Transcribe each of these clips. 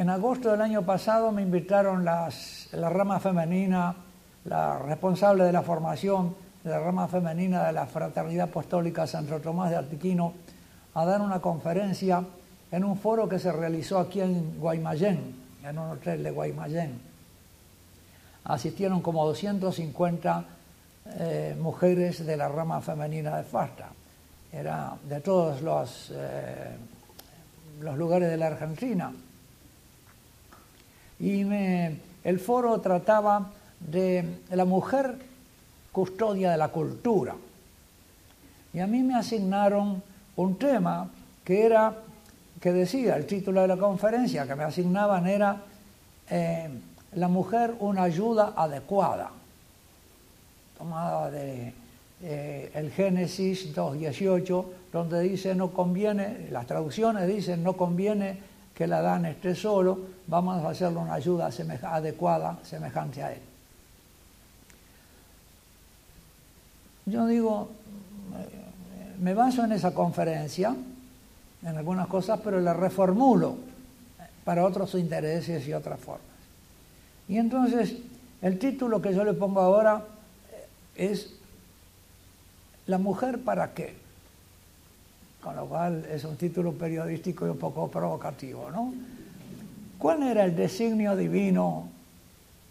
En agosto del año pasado me invitaron la rama femenina, la responsable de la formación de la rama femenina de la Fraternidad Apostólica Santo Tomás de Artiquino, a dar una conferencia en un foro que se realizó aquí en Guaymallén, en un hotel de Guaymallén. Asistieron como 250 eh, mujeres de la rama femenina de FASTA. Era de todos eh, los lugares de la Argentina. Y el foro trataba de la mujer custodia de la cultura. Y a mí me asignaron un tema que era, que decía, el título de la conferencia que me asignaban era eh, La mujer una ayuda adecuada, tomada de eh, el Génesis 2.18, donde dice no conviene, las traducciones dicen no conviene que la Adán esté solo, vamos a hacerle una ayuda adecuada, semejante a él. Yo digo, me baso en esa conferencia, en algunas cosas, pero la reformulo para otros intereses y otras formas. Y entonces, el título que yo le pongo ahora es ¿La mujer para qué? Con lo cual es un título periodístico y un poco provocativo, ¿no? ¿Cuál era el designio divino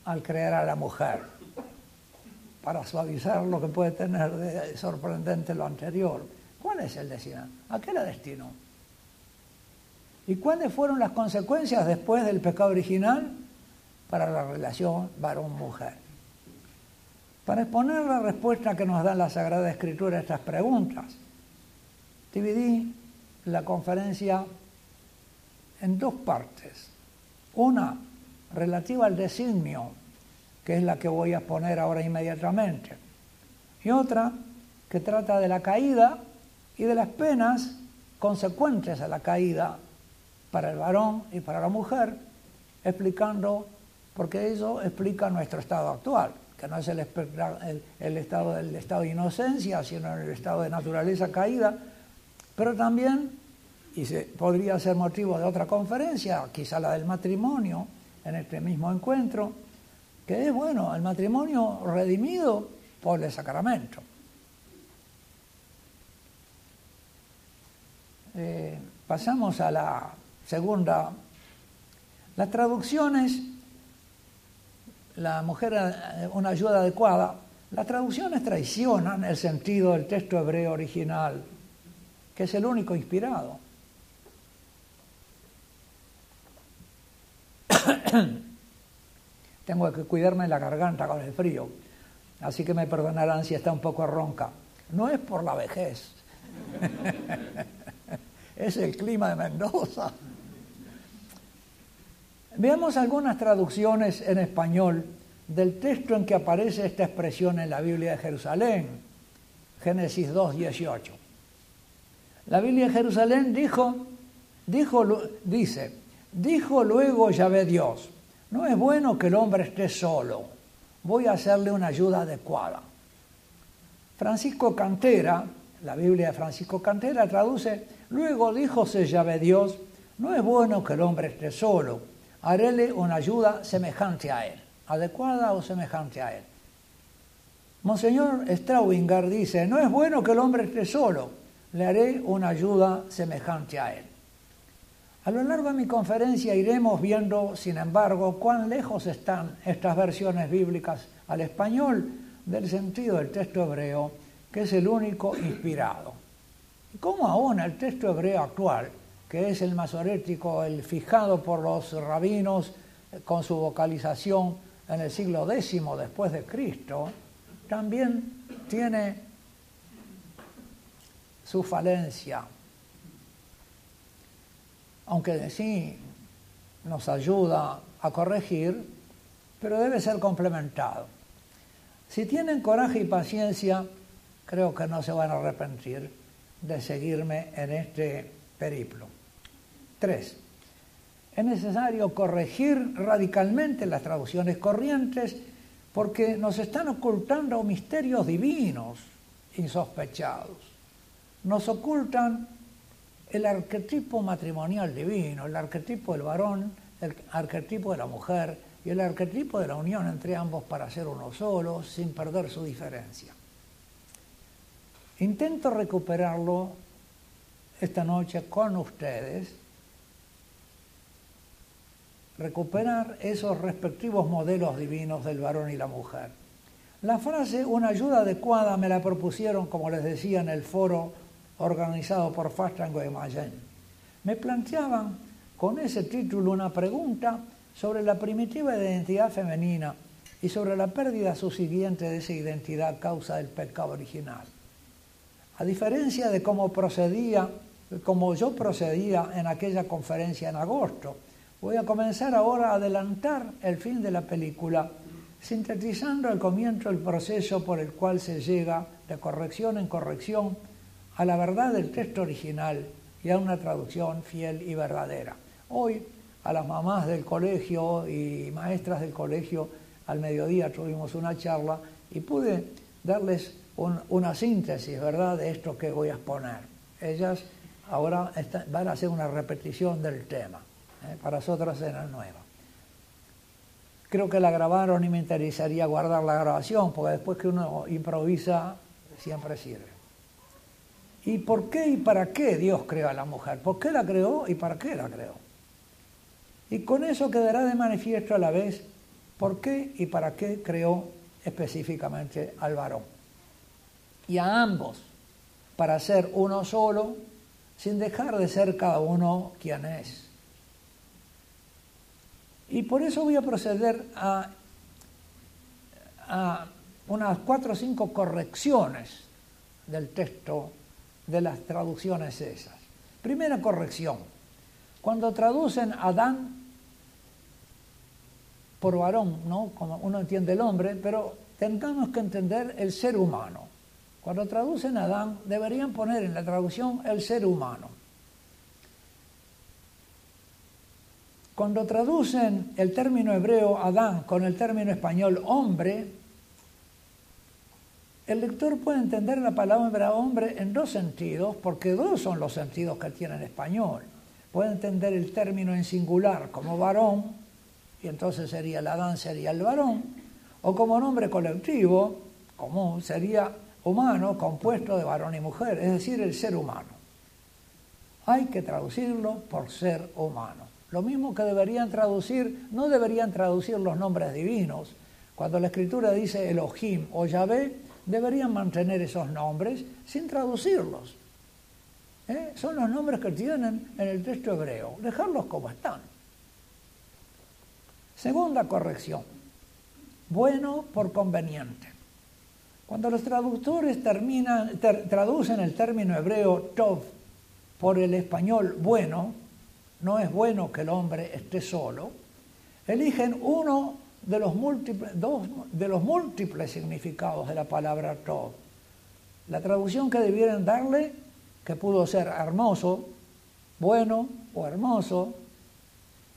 al crear a la mujer? Para suavizar lo que puede tener de sorprendente lo anterior. ¿Cuál es el destino? ¿A qué la destinó? ¿Y cuáles fueron las consecuencias después del pecado original para la relación varón-mujer? Para exponer la respuesta que nos da la Sagrada Escritura a estas preguntas, dividí la conferencia en dos partes. Una relativa al designio, que es la que voy a exponer ahora inmediatamente, y otra que trata de la caída y de las penas consecuentes a la caída para el varón y para la mujer, explicando, porque eso explica nuestro estado actual que no es el, estado del estado de inocencia, sino el estado de naturaleza caída, pero también, y se, podría ser motivo de otra conferencia, quizá la del matrimonio, en este mismo encuentro, que es, bueno, el matrimonio redimido por el sacramento. Eh, pasamos a la segunda. Las traducciones la mujer eh, una ayuda adecuada, las traducciones traicionan el sentido del texto hebreo original, que es el único inspirado. Tengo que cuidarme la garganta con el frío, así que me perdonarán si está un poco ronca. No es por la vejez, es el clima de Mendoza. Veamos algunas traducciones en español del texto en que aparece esta expresión en la Biblia de Jerusalén, Génesis 2, 18. La Biblia de Jerusalén dijo, dijo, dice, dijo luego Yahvé Dios, no es bueno que el hombre esté solo, voy a hacerle una ayuda adecuada. Francisco Cantera, la Biblia de Francisco Cantera traduce, luego díjose Yahvé Dios, no es bueno que el hombre esté solo, haréle una ayuda semejante a él, adecuada o semejante a él. Monseñor Straubinger dice, no es bueno que el hombre esté solo, le haré una ayuda semejante a él. A lo largo de mi conferencia iremos viendo, sin embargo, cuán lejos están estas versiones bíblicas al español del sentido del texto hebreo, que es el único inspirado. Y cómo aún el texto hebreo actual que es el masorético, el fijado por los rabinos con su vocalización en el siglo X después de Cristo, también tiene su falencia, aunque sí nos ayuda a corregir, pero debe ser complementado. Si tienen coraje y paciencia, creo que no se van a arrepentir de seguirme en este periplo. Tres, es necesario corregir radicalmente las traducciones corrientes porque nos están ocultando misterios divinos insospechados. Nos ocultan el arquetipo matrimonial divino, el arquetipo del varón el arquetipo de la mujer y el arquetipo de la unión entre ambos para ser uno solo, sin perder su diferencia. Intento recuperarlo esta noche con ustedes, recuperar esos respectivos modelos divinos del varón y la mujer. La frase una ayuda adecuada me la propusieron, como les decía, en el foro organizado por Fastango y Mayen. Me planteaban con ese título una pregunta sobre la primitiva identidad femenina y sobre la pérdida subsiguiente de esa identidad causa del pecado original. A diferencia de cómo procedía, como yo procedía en aquella conferencia en agosto, voy a comenzar ahora a adelantar el fin de la película sintetizando al comienzo el proceso por el cual se llega de corrección en corrección a la verdad del texto original y a una traducción fiel y verdadera. Hoy a las mamás del colegio y maestras del colegio al mediodía tuvimos una charla y pude darles una síntesis, ¿verdad?, de esto que voy a exponer. Ellas ahora van a hacer una repetición del tema. ¿eh? Para nosotros será nueva. Creo que la grabaron y me interesaría guardar la grabación, porque después que uno improvisa, siempre sirve. ¿Y por qué y para qué Dios creó a la mujer? ¿Por qué la creó y para qué la creó? Y con eso quedará de manifiesto a la vez por qué y para qué creó específicamente al varón. Y a ambos, para ser uno solo, sin dejar de ser cada uno quien es. Y por eso voy a proceder a, unas cuatro o cinco correcciones del texto de las traducciones esas. Primera corrección. Cuando traducen Adán por varón, ¿no? Como uno entiende el hombre, pero tengamos que entender el ser humano. Cuando traducen Adán, deberían poner en la traducción el ser humano. Cuando traducen el término hebreo Adán con el término español hombre, el lector puede entender la palabra hombre en dos sentidos, porque dos son los sentidos que tiene en español. Puede entender el término en singular como varón, y entonces sería el Adán, sería el varón, o como nombre colectivo, común, sería humano, compuesto de varón y mujer, es decir, el ser humano. Hay que traducirlo por ser humano. Lo mismo que deberían traducir, no deberían traducir los nombres divinos. Cuando la escritura dice Elohim o Yahvé, deberían mantener esos nombres sin traducirlos. ¿Eh? Son los nombres que tienen en el texto hebreo, dejarlos como están. Segunda corrección, bueno por conveniente. Cuando los traductores terminan, traducen el término hebreo tov por el español bueno, no es bueno que el hombre esté solo, eligen uno de los múltiples, dos de los múltiples significados de la palabra Tov. La traducción que debieran darle, que pudo ser hermoso, bueno o hermoso,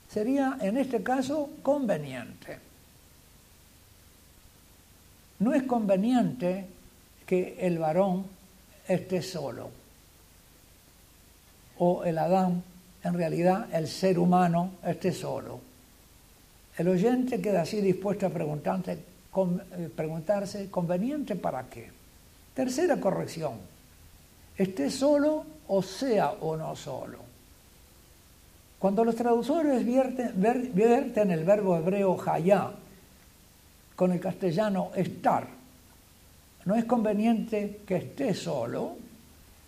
sería en este caso conveniente. No es conveniente que el varón esté solo o el Adán en realidad el ser humano esté solo. El oyente queda así dispuesto a preguntarse, eh, preguntarse ¿conveniente para qué? Tercera corrección, esté solo o sea o no solo. Cuando los traductores vierten, el verbo hebreo hayá con el castellano estar, no es conveniente que esté solo,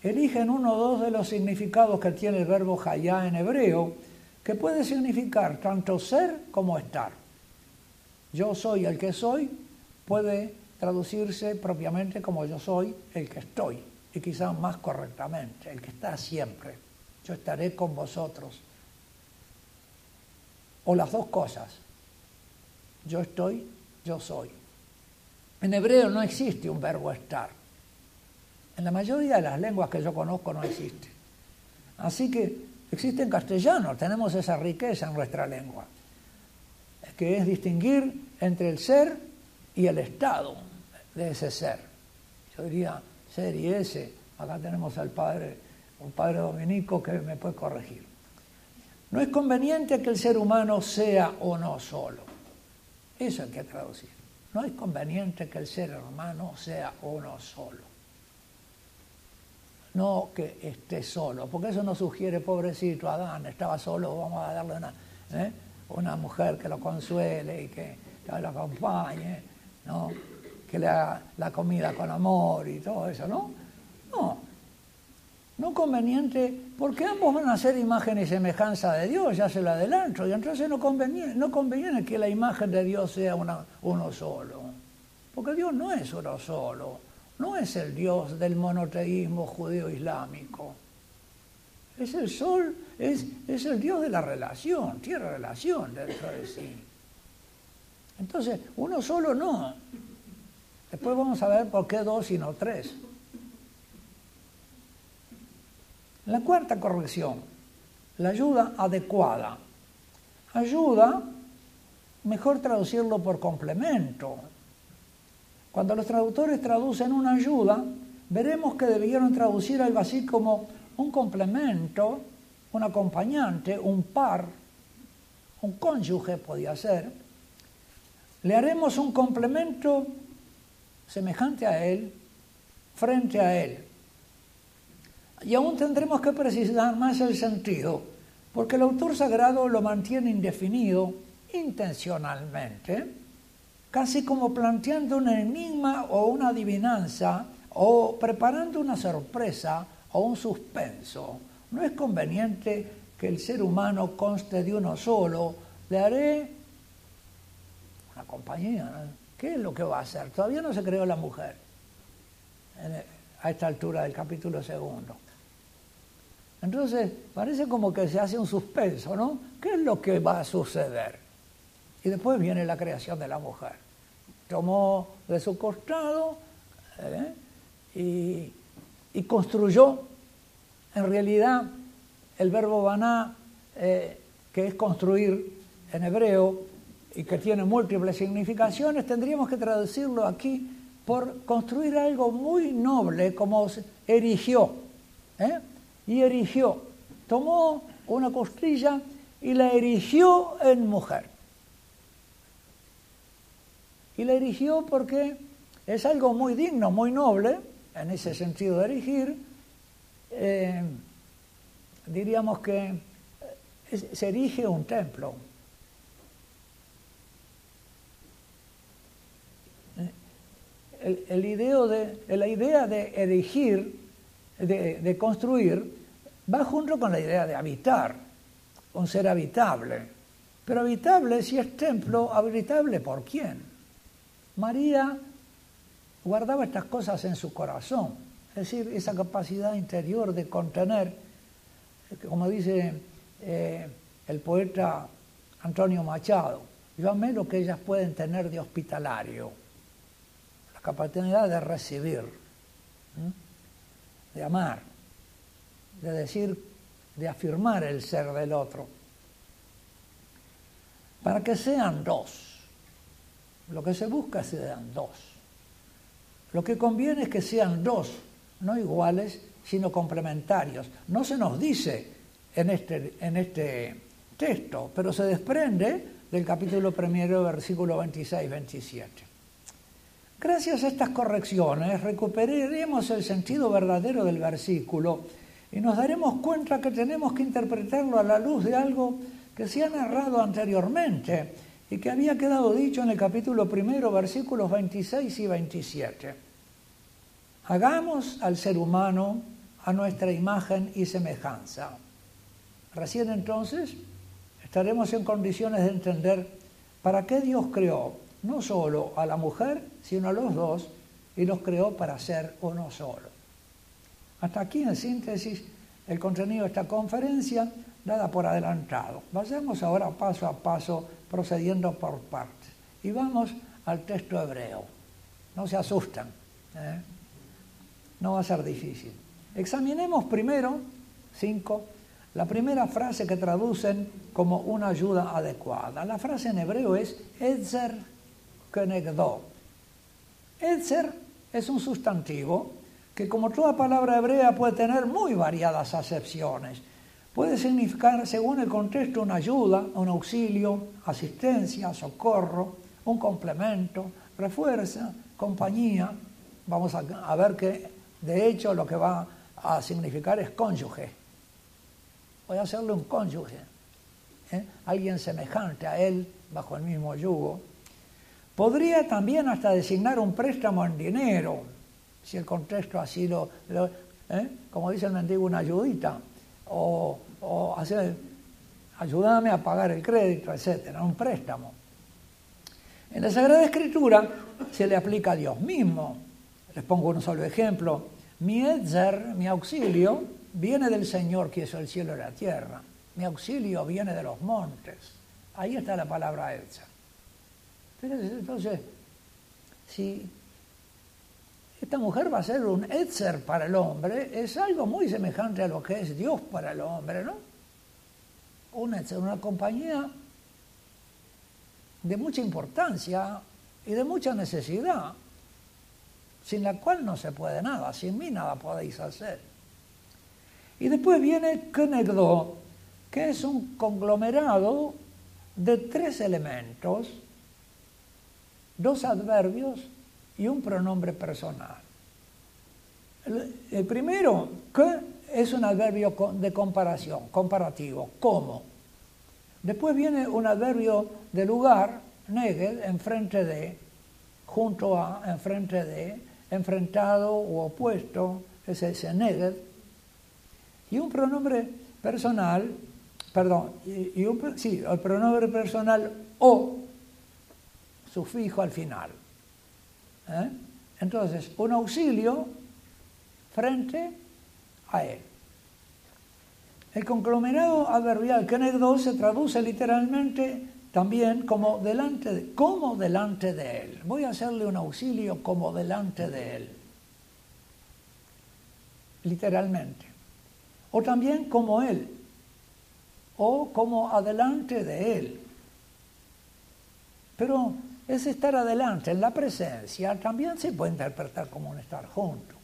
eligen uno o dos de los significados que tiene el verbo hayá en hebreo, que puede significar tanto ser como estar. Yo soy el que soy puede traducirse propiamente como yo soy el que estoy, y quizás más correctamente, el que está siempre. Yo estaré con vosotros. O las dos cosas. Yo estoy, yo soy. En hebreo no existe un verbo estar. En la mayoría de las lenguas que yo conozco no existe. Así que existe en castellano, tenemos esa riqueza en nuestra lengua, que es distinguir entre el ser y el estado de ese ser. Yo diría ser y ese. Acá tenemos al padre, un padre dominico que me puede corregir. No es conveniente que el ser humano sea uno solo. Eso hay que traducir. No es conveniente que el ser humano sea uno solo. No que esté solo, porque eso no sugiere, pobrecito Adán, estaba solo, vamos a darle una, ¿eh? una mujer que lo consuele y que, lo acompañe, ¿no? que le haga la comida con amor y todo eso, ¿no? No, no conveniente, porque ambos van a ser imagen y semejanza de Dios, ya se lo adelanto, y entonces no conviene, no conviene que la imagen de Dios sea uno solo, porque Dios no es uno solo, no es el Dios del monoteísmo judío-islámico, es el sol, es, es el Dios de la relación, tiene relación dentro de sí. Entonces, uno solo no. Después vamos a ver por qué dos y no tres. La cuarta corrección, la ayuda adecuada. Ayuda, mejor traducirlo por complemento. Cuando los traductores traducen una ayuda, veremos que debieron traducir algo así como un complemento, un acompañante, un par, un cónyuge podía ser. Le haremos un complemento semejante a él, frente a él. Y aún tendremos que precisar más el sentido, porque el autor sagrado lo mantiene indefinido intencionalmente, casi como planteando un enigma o una adivinanza o preparando una sorpresa o un suspenso. No es conveniente que el ser humano conste de uno solo. Le haré una compañía. ¿Qué es lo que va a hacer? Todavía no se creó la mujer a esta altura del capítulo segundo. Entonces, parece como que se hace un suspenso, ¿no? ¿Qué es lo que va a suceder? Y después viene la creación de la mujer. Tomó de su costado ¿eh? y, construyó, en realidad, el verbo baná, eh, que es construir en hebreo y que tiene múltiples significaciones, tendríamos que traducirlo aquí por construir algo muy noble como erigió. ¿eh? y erigió, tomó una costilla y la erigió en mujer. Y la erigió porque es algo muy digno, muy noble, en ese sentido de erigir. Eh, diríamos que se erige un templo. El, de, la idea de erigir de, construir va junto con la idea de habitar, con ser habitable. Pero habitable, si es templo, habitable por quién? María guardaba estas cosas en su corazón, es decir, esa capacidad interior de contener, como dice eh, el poeta Antonio Machado, yo amé lo que ellas pueden tener de hospitalario, la capacidad de recibir de amar, de decir, de afirmar el ser del otro. Para que sean dos. Lo que se busca es que sean dos. Lo que conviene es que sean dos, no iguales, sino complementarios. No se nos dice en este, en este texto, pero se desprende del capítulo primero, versículo 26-27. Gracias a estas correcciones recuperaremos el sentido verdadero del versículo y nos daremos cuenta que tenemos que interpretarlo a la luz de algo que se ha narrado anteriormente y que había quedado dicho en el capítulo primero, versículos 26 y 27. Hagamos al ser humano a nuestra imagen y semejanza. Recién entonces estaremos en condiciones de entender para qué Dios creó no solo a la mujer, sino a los dos, y los creó para ser uno solo. Hasta aquí, en síntesis, el contenido de esta conferencia, dada por adelantado. Vayamos ahora paso a paso, procediendo por partes. Y vamos al texto hebreo. No se asustan. ¿eh? No va a ser difícil. Examinemos primero, cinco, la primera frase que traducen como una ayuda adecuada. La frase en hebreo es Edzer kenegdo. Etzer es un sustantivo que como toda palabra hebrea puede tener muy variadas acepciones, Puede significar, según el contexto, una ayuda, un auxilio, asistencia, socorro, un complemento, refuerza, compañía. Vamos a, ver que, de hecho, lo que va a significar es cónyuge. Voy a hacerle un cónyuge, ¿eh? alguien semejante a él, bajo el mismo yugo. Podría también hasta designar un préstamo en dinero, si el contexto así lo, ¿eh? como dice el mendigo, una ayudita, o, o hacer, ayúdame a pagar el crédito, etcétera, un préstamo. En la Sagrada Escritura se le aplica a Dios mismo. Les pongo un solo ejemplo. Mi Edzer, mi auxilio, viene del Señor que hizo el cielo y la tierra. Mi auxilio viene de los montes. Ahí está la palabra Edzer. Entonces, si esta mujer va a ser un Etzer para el hombre, es algo muy semejante a lo que es Dios para el hombre, ¿no? Un Etzer, una compañía de mucha importancia y de mucha necesidad, sin la cual no se puede nada, sin mí nada podéis hacer. Y después viene Kenegdo, que es un conglomerado de tres elementos, dos adverbios y un pronombre personal. El, primero, que es un adverbio de comparación, comparativo, ¿cómo? Después viene un adverbio de lugar, neged, enfrente de, junto a, enfrente de, enfrentado o opuesto, es ese neged. Y un pronombre personal, perdón, y, un, sí, el pronombre personal o sufijo al final. ¿Eh? Entonces, un auxilio frente a él. El conglomerado adverbial Kenegdo se traduce literalmente también como delante de, como delante de él. Voy a hacerle un auxilio como delante de él. Literalmente. O también como él. O como adelante de él. Pero es estar adelante, en la presencia, también se puede interpretar como un estar junto.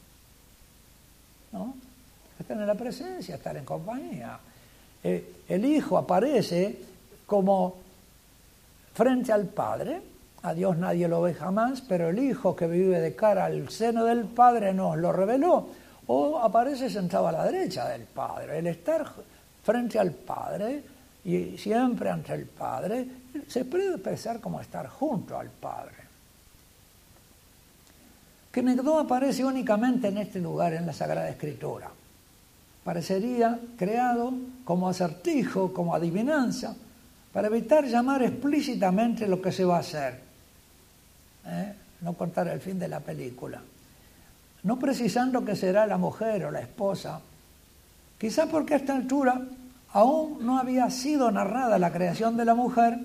¿no? Estar en la presencia, estar en compañía. Eh, el Hijo aparece como frente al Padre, a Dios nadie lo ve jamás, pero el Hijo que vive de cara al seno del Padre nos lo reveló, o aparece sentado a la derecha del Padre. El estar frente al Padre y siempre ante el Padre se puede pensar como estar junto al Padre. Que Negdó aparece únicamente en este lugar en la Sagrada Escritura. Parecería creado como acertijo, como adivinanza, para evitar llamar explícitamente lo que se va a hacer. ¿eh? No contar el fin de la película. No precisando que será la mujer o la esposa, quizá porque a esta altura aún no había sido narrada la creación de la mujer,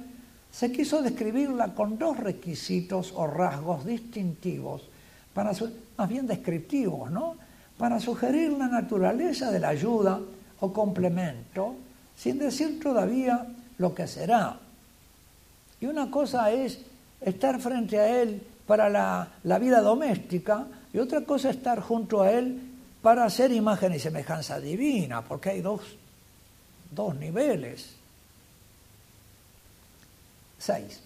se quiso describirla con dos requisitos o rasgos distintivos, para más bien descriptivos, ¿no? Para sugerir la naturaleza de la ayuda o complemento, sin decir todavía lo que será. Y una cosa es estar frente a Él para la, vida doméstica y otra cosa es estar junto a Él para hacer imagen y semejanza divina, porque hay dos, dos niveles. 6.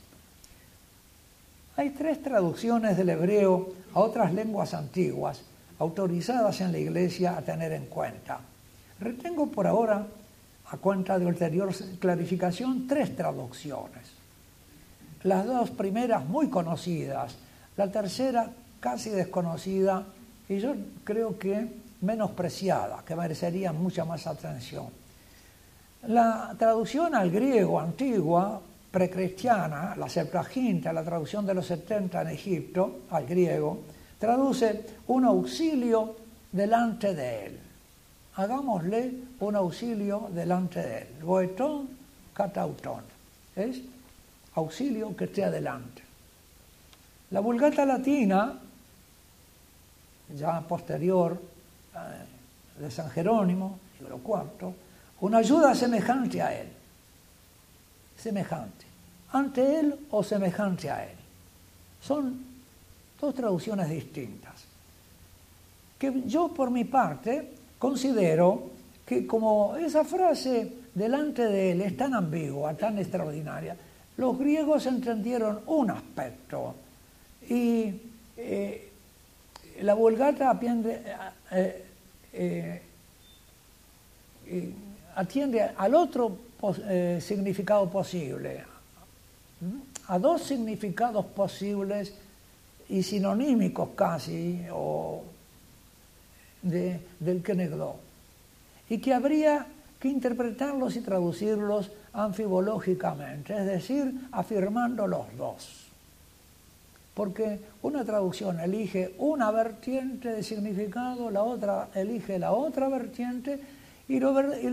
Hay tres traducciones del hebreo a otras lenguas antiguas autorizadas en la Iglesia a tener en cuenta. Retengo por ahora, a cuenta de ulterior clarificación, tres traducciones. Las dos primeras muy conocidas, la tercera casi desconocida y yo creo que menospreciada, que merecería mucha más atención. La traducción al griego antigua precristiana, la Septuaginta, la traducción de los 70 en Egipto, al griego, traduce un auxilio delante de él. Hagámosle un auxilio delante de él. Goetón, catautón. Es auxilio que esté adelante. La vulgata latina, ya posterior eh, de San Jerónimo, siglo IV, una ayuda semejante a él semejante. Ante él o semejante a él. Son dos traducciones distintas. Que yo por mi parte considero que como esa frase delante de él es tan ambigua, tan extraordinaria, los griegos entendieron un aspecto y eh, la Vulgata atiende, eh, eh, atiende al otro significado posible, a dos significados posibles y sinonímicos casi, o del Kenegdo, y que habría que interpretarlos y traducirlos anfibológicamente, es decir, afirmando los dos. Porque una traducción elige una vertiente de significado, la otra elige la otra vertiente, y lo,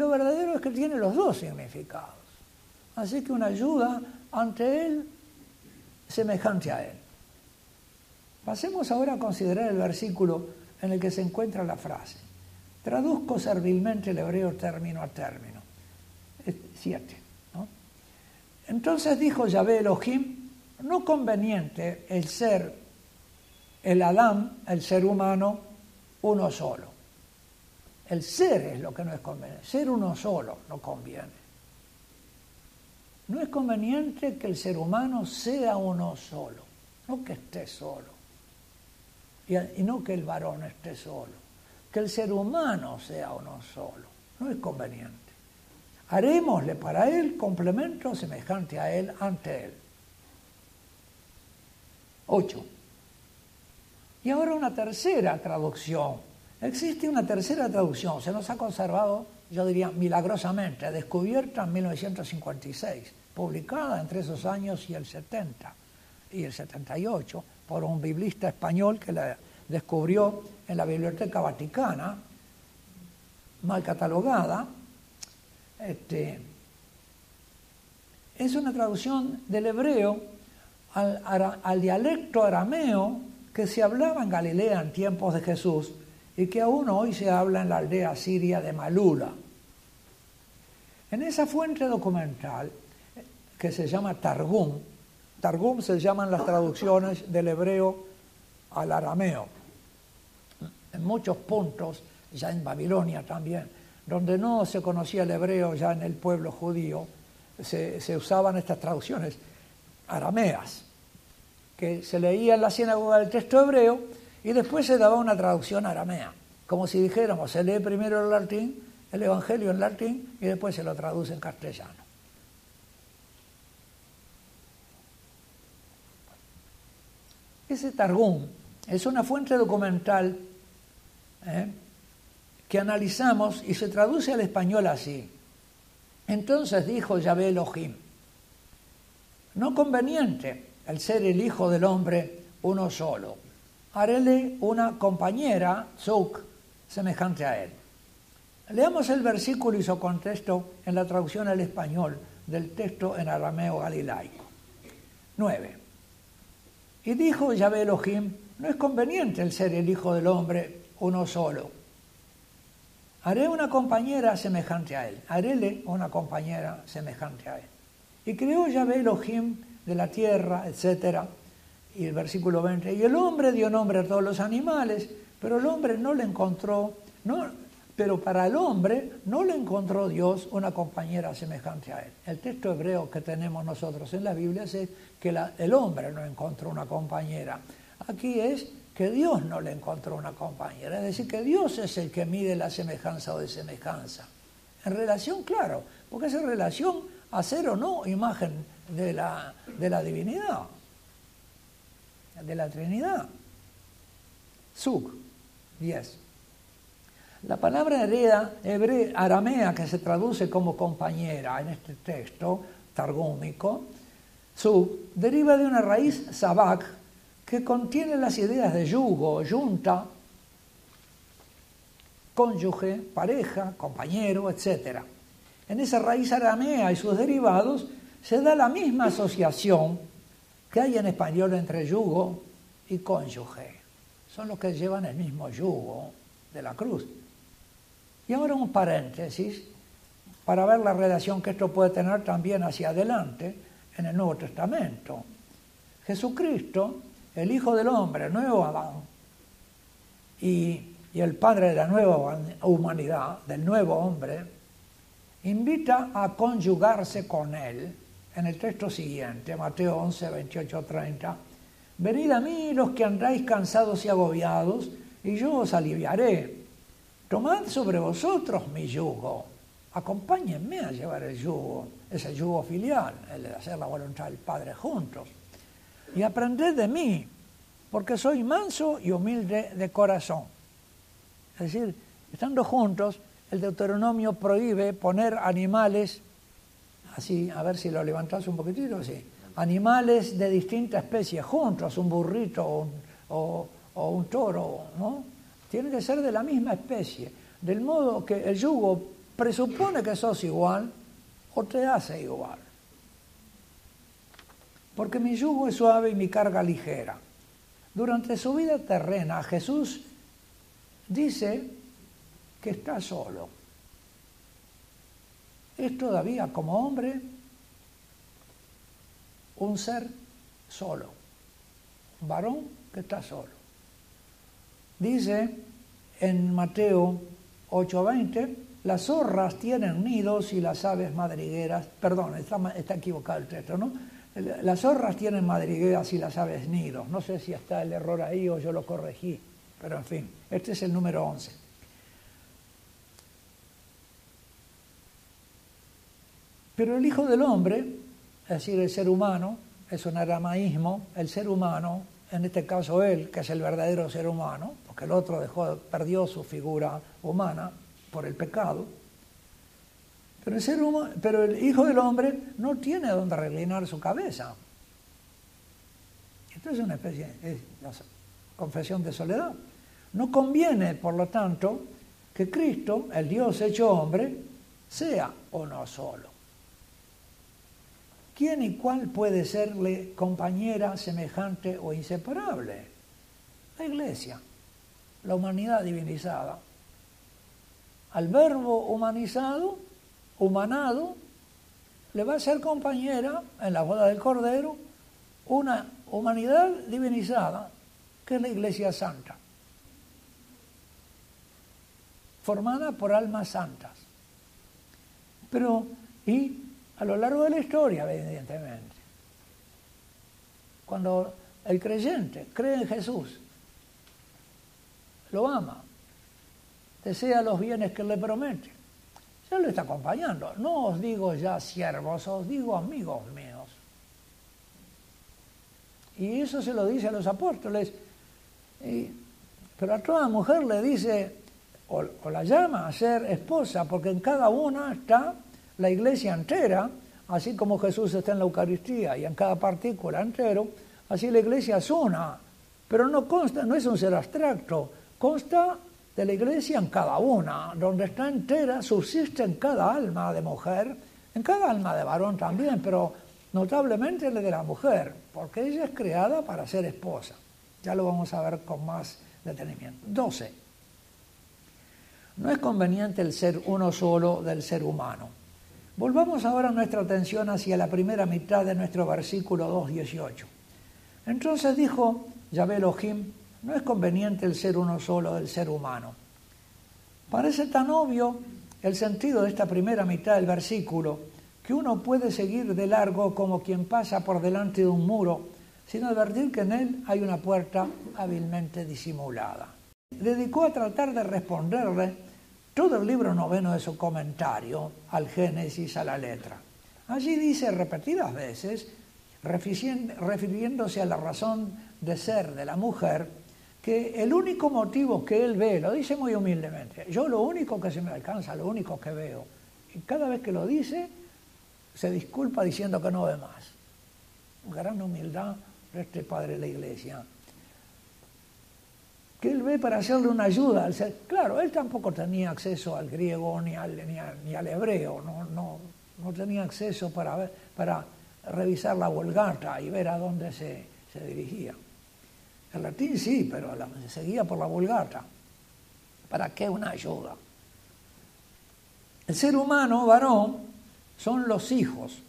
verdadero es que tiene los dos significados. Así que una ayuda ante él semejante a él. Pasemos ahora a considerar el versículo en el que se encuentra la frase. Traduzco servilmente el hebreo término a término. Siete. Entonces dijo Yahvé Elohim, no conveniente el ser, el Adán, el ser humano, uno solo. El ser es lo que no es conveniente. Ser uno solo no conviene. No es conveniente que el ser humano sea uno solo, no que esté solo. Y, no que el varón esté solo, que el ser humano sea uno solo. No es conveniente. Harémosle para él complemento semejante a él ante él. Ocho. Y ahora una tercera traducción. Existe una tercera traducción, se nos ha conservado, yo diría, milagrosamente, descubierta en 1956 publicada entre esos años y el 70 y el 78 por un biblista español que la descubrió en la Biblioteca Vaticana, mal catalogada. Este, es una traducción del hebreo al, al, dialecto arameo que se hablaba en Galilea en tiempos de Jesús y que aún hoy se habla en la aldea siria de Malula. En esa fuente documental que se llama Targum. Targum se llaman las traducciones del hebreo al arameo. En muchos puntos, ya en Babilonia también, donde no se conocía el hebreo ya en el pueblo judío, se, usaban estas traducciones arameas, que se leía en la sinagoga el texto hebreo y después se daba una traducción aramea, como si dijéramos, se lee primero el latín, el Evangelio en latín y después se lo traduce en castellano. Ese Targum es una fuente documental ¿eh? que analizamos y se traduce al español así. Entonces dijo Yahvé Elohim, no conveniente el ser el Hijo del Hombre uno solo. Haréle una compañera, Zuk, semejante a él. Leamos el versículo y su contexto en la traducción al español del texto en arameo galilaico. 9. Y dijo Yahvé Elohim, no es conveniente el ser el Hijo del Hombre uno solo. Haré una compañera semejante a él, haréle una compañera semejante a él. Y creó Yahvé Elohim de la tierra, etc. Y el versículo 20, y el hombre dio nombre a todos los animales, pero el hombre no le encontró, no, pero para el hombre no le encontró Dios una compañera semejante a él. El texto hebreo que tenemos nosotros en la Biblia es que el hombre no encontró una compañera. Aquí es que Dios no le encontró una compañera. Es decir, que Dios es el que mide la semejanza o desemejanza. En relación, claro, porque es en relación a ser o no imagen de la, de la divinidad, de la Trinidad. Suk 10. La palabra hebrea, aramea que se traduce como compañera en este texto targúmico, su, deriva de una raíz sabak que contiene las ideas de yugo, yunta, cónyuge, pareja, compañero, etc. En esa raíz aramea y sus derivados se da la misma asociación que hay en español entre yugo y cónyuge. Son los que llevan el mismo yugo de la cruz. Y ahora un paréntesis para ver la relación que esto puede tener también hacia adelante en el Nuevo Testamento. Jesucristo, el Hijo del Hombre, el nuevo Adán, y y el Padre de la nueva humanidad, del nuevo hombre, invita a conyugarse con Él en el texto siguiente, Mateo 11, 28, 30. Venid a mí los que andáis cansados y agobiados, y yo os aliviaré. Tomad sobre vosotros mi yugo. Acompáñenme a llevar el yugo, ese yugo filial, el de hacer la voluntad del Padre juntos. Y aprended de mí, porque soy manso y humilde de corazón. Es decir, estando juntos, el Deuteronomio prohíbe poner animales, así, a ver si lo levantás un poquitito, así, animales de distintas especies juntos, un burrito o, o un toro, ¿no? Tiene que ser de la misma especie, del modo que el yugo presupone que sos igual o te hace igual. Porque mi yugo es suave y mi carga ligera. Durante su vida terrena, Jesús dice que está solo. Es todavía como hombre un ser solo, un varón que está solo. Dice en Mateo 8:20, las zorras tienen nidos y las aves madrigueras, perdón, está, está equivocado el texto, ¿no? Las zorras tienen madrigueras y las aves nidos. No sé si está el error ahí o yo lo corregí, pero en fin, este es el número 11. Pero el Hijo del Hombre, es decir, el ser humano, es un aramaísmo, el ser humano, en este caso él, que es el verdadero ser humano, porque el otro dejó, perdió su figura humana por el pecado, pero el, Hijo del Hombre no tiene donde reclinar su cabeza. Esto es una especie de confesión de soledad. No conviene, por lo tanto, que Cristo, el Dios hecho hombre, sea o no solo. ¿Quién y cuál puede serle compañera, semejante o inseparable? La iglesia, la humanidad divinizada. Al verbo humanizado humanado, le va a ser compañera en la boda del Cordero una humanidad divinizada, que es la Iglesia Santa, formada por almas santas. Pero, y a lo largo de la historia, evidentemente, cuando el creyente cree en Jesús, lo ama, desea los bienes que le promete, ya lo está acompañando. No os digo ya siervos, os digo amigos míos. Y eso se lo dice a los apóstoles. pero a toda mujer le dice, o, la llama a ser esposa, porque en cada una está la iglesia entera, así como Jesús está en la Eucaristía y en cada partícula entero, así la iglesia es una. Pero no consta, no es un ser abstracto, consta de la iglesia en cada una, donde está entera, subsiste en cada alma de mujer, en cada alma de varón también, pero notablemente el de la mujer, porque ella es creada para ser esposa. Ya lo vamos a ver con más detenimiento. 12. No es conveniente el ser uno solo del ser humano. Volvamos ahora nuestra atención hacia la primera mitad de nuestro versículo 2.18. Entonces dijo Yahvé Elohim, no es conveniente el ser uno solo del ser humano. Parece tan obvio el sentido de esta primera mitad del versículo que uno puede seguir de largo como quien pasa por delante de un muro sin advertir que en él hay una puerta hábilmente disimulada. Dedicó a tratar de responderle todo el libro noveno de su comentario al Génesis a la letra. Allí dice repetidas veces, refiriéndose a la razón de ser de la mujer, que el único motivo que él ve, lo dice muy humildemente, yo lo único que se me alcanza, lo único que veo, y cada vez que lo dice, se disculpa diciendo que no ve más. Gran humildad de este padre de la iglesia. Que él ve para hacerle una ayuda al ser. Claro, él tampoco tenía acceso al griego ni al, ni al, hebreo, no, no, no, tenía acceso para, ver, para revisar la vulgata y ver a dónde se, se dirigía. El latín sí, pero seguía por la vulgata. ¿Para qué una ayuda? El ser humano, varón, son los hijos,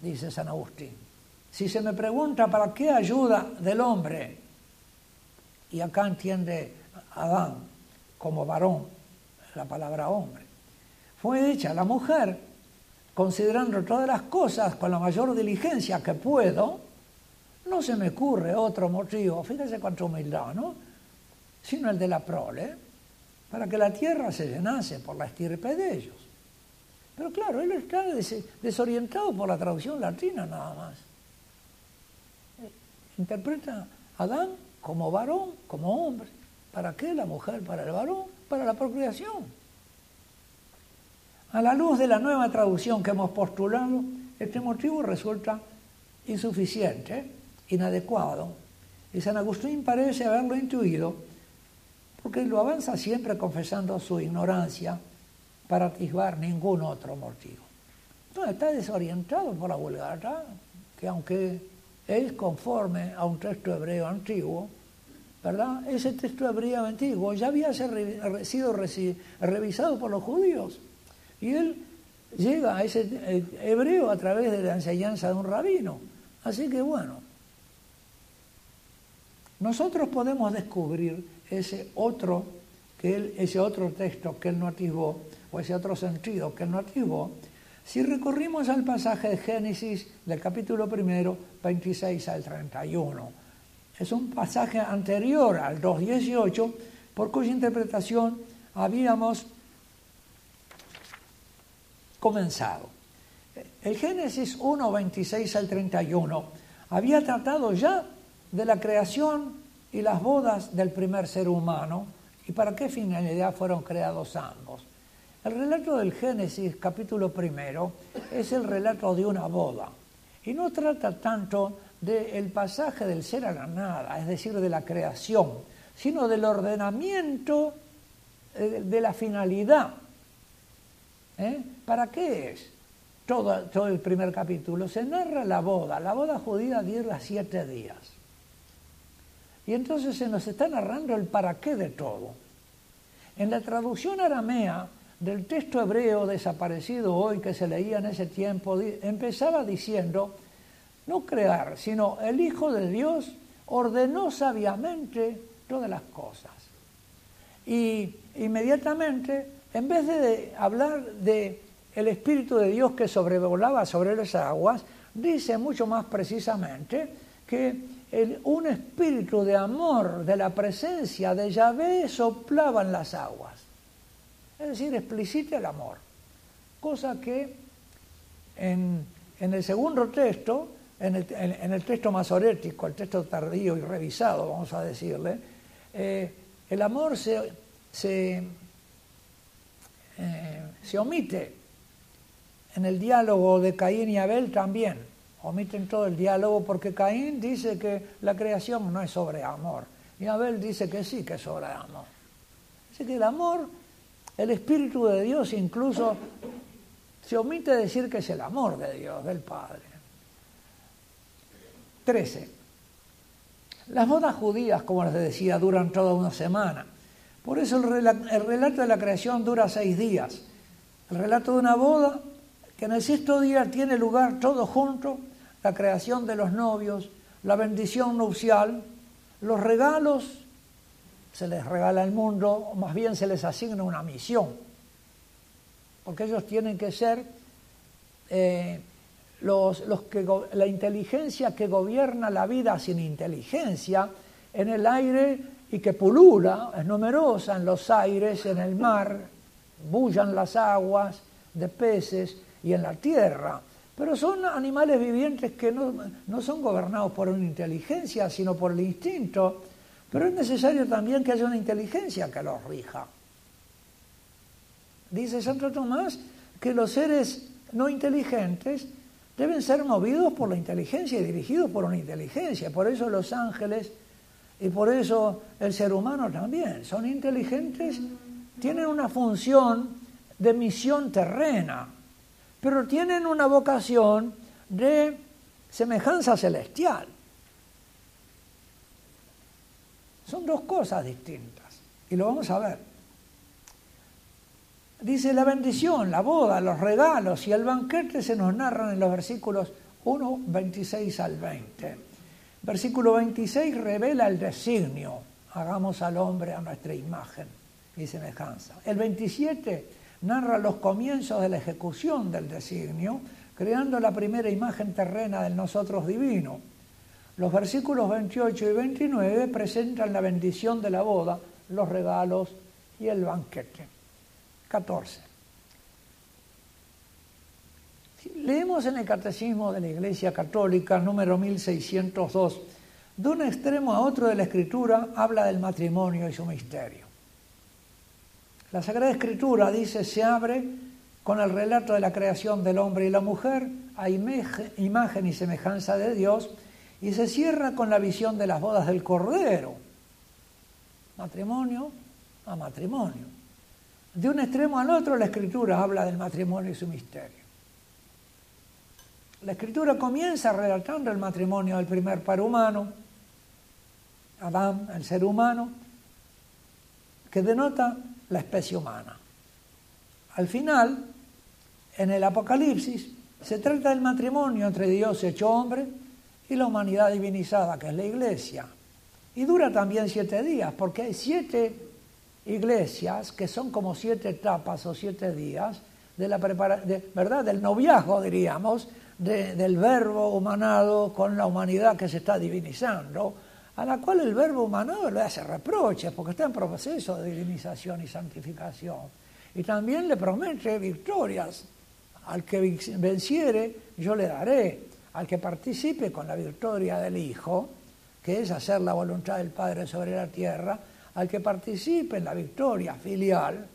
dice San Agustín. Si se me pregunta para qué ayuda del hombre, y acá entiende Adán como varón, la palabra hombre. Fue hecha la mujer considerando todas las cosas con la mayor diligencia que puedo, no se me ocurre otro motivo, fíjese cuánta humildad, ¿no? Sino el de la prole, para que la tierra se llenase por la estirpe de ellos. Pero claro, él está desorientado por la traducción latina nada más. Interpreta Adán como varón, como hombre. ¿Para qué la mujer? Para el varón, para la procreación. A la luz de la nueva traducción que hemos postulado, este motivo resulta insuficiente, inadecuado, y San Agustín parece haberlo intuido, porque lo avanza siempre confesando su ignorancia para atisbar ningún otro motivo. Entonces está desorientado por la vulgata, que aunque es conforme a un texto hebreo antiguo, ¿verdad? Ese texto hebreo antiguo ya había sido revisado por los judíos. Y él llega a ese eh, hebreo a través de la enseñanza de un rabino. Así que bueno, nosotros podemos descubrir ese otro, que ese otro texto que él no atisbó o ese otro sentido que él no atisbó, si recurrimos al pasaje de Génesis del capítulo primero, 26 al 31. Es un pasaje anterior al 2.18, por cuya interpretación habíamos comenzado. El Génesis 1, 26 al 31 había tratado ya de la creación y las bodas del primer ser humano y para qué finalidad fueron creados ambos. El relato del Génesis capítulo primero es el relato de una boda y no trata tanto del pasaje del ser a la nada, es decir, de la creación, sino del ordenamiento eh, de la finalidad. ¿Eh? ¿Para qué es? Todo, el primer capítulo. Se narra la boda. La boda judía dura siete días. Y entonces se nos está narrando el para qué de todo. En la traducción aramea del texto hebreo desaparecido hoy que se leía en ese tiempo, empezaba diciendo, no crear, sino el Hijo de Dios ordenó sabiamente todas las cosas. Y inmediatamente, en vez de hablar de el Espíritu de Dios que sobrevolaba sobre las aguas, dice mucho más precisamente que un espíritu de amor, de la presencia de Yahvé soplaba en las aguas es decir, explicita el amor. Cosa que en, el segundo texto, en el, texto masorético, el texto tardío y revisado, vamos a decirle, eh, el amor se, se, eh, se omite en el diálogo de Caín y Abel también. Omiten todo el diálogo porque Caín dice que la creación no es sobre amor y Abel dice que sí que es sobre amor. Así que el amor el Espíritu de Dios incluso se omite decir que es el amor de Dios, del Padre. 13. Las bodas judías, como les decía, duran toda una semana. Por eso el, relato de la creación dura seis días. El relato de una boda que en el sexto día tiene lugar todo junto, la creación de los novios, la bendición nupcial, los regalos se les regala el mundo, o más bien se les asigna una misión, porque ellos tienen que ser eh, los, los que, la inteligencia que gobierna la vida sin inteligencia en el aire y que pulula, es numerosa en los aires, en el mar, bullan las aguas de peces y en la tierra. Pero son animales vivientes que no, no son gobernados por una inteligencia, sino por el instinto pero es necesario también que haya una inteligencia que los rija. Dice Santo Tomás que los seres no inteligentes deben ser movidos por la inteligencia y dirigidos por una inteligencia. Por eso los ángeles y por eso el ser humano también son inteligentes, tienen una función de misión terrena, pero tienen una vocación de semejanza celestial. Son dos cosas distintas y lo vamos a ver. Dice la bendición, la boda, los regalos y el banquete se nos narran en los versículos 1, 26 al 20. Versículo 26 revela el designio hagamos al hombre a nuestra imagen y semejanza. El 27 narra los comienzos de la ejecución del designio, creando la primera imagen terrena del nosotros divino. Los versículos 28 y 29 presentan la bendición de la boda, los regalos y el banquete. 14. Leemos en el Catecismo de la Iglesia Católica, número 1602, de un extremo a otro de la Escritura habla del matrimonio y su misterio. La Sagrada Escritura dice, se abre con el relato de la creación del hombre y la mujer a imagen y semejanza de Dios y se cierra con la visión de las bodas del Cordero. Matrimonio a matrimonio. De un extremo al otro la Escritura habla del matrimonio y su misterio. La Escritura comienza relatando el matrimonio del primer par humano, Adán, el ser humano, que denota la especie humana. Al final, en el Apocalipsis, se trata del matrimonio entre Dios hecho hombre y la humanidad divinizada, que es la iglesia. Y dura también siete días, porque hay siete iglesias que son como siete etapas o siete días de la ¿verdad? del noviazgo, diríamos, del verbo humanado con la humanidad que se está divinizando a la cual el verbo humano le hace reproches porque está en proceso de divinización y santificación. Y también le promete victorias. Al que venciere, yo le daré. Al que participe con la victoria del Hijo, que es hacer la voluntad del Padre sobre la tierra, al que participe en la victoria filial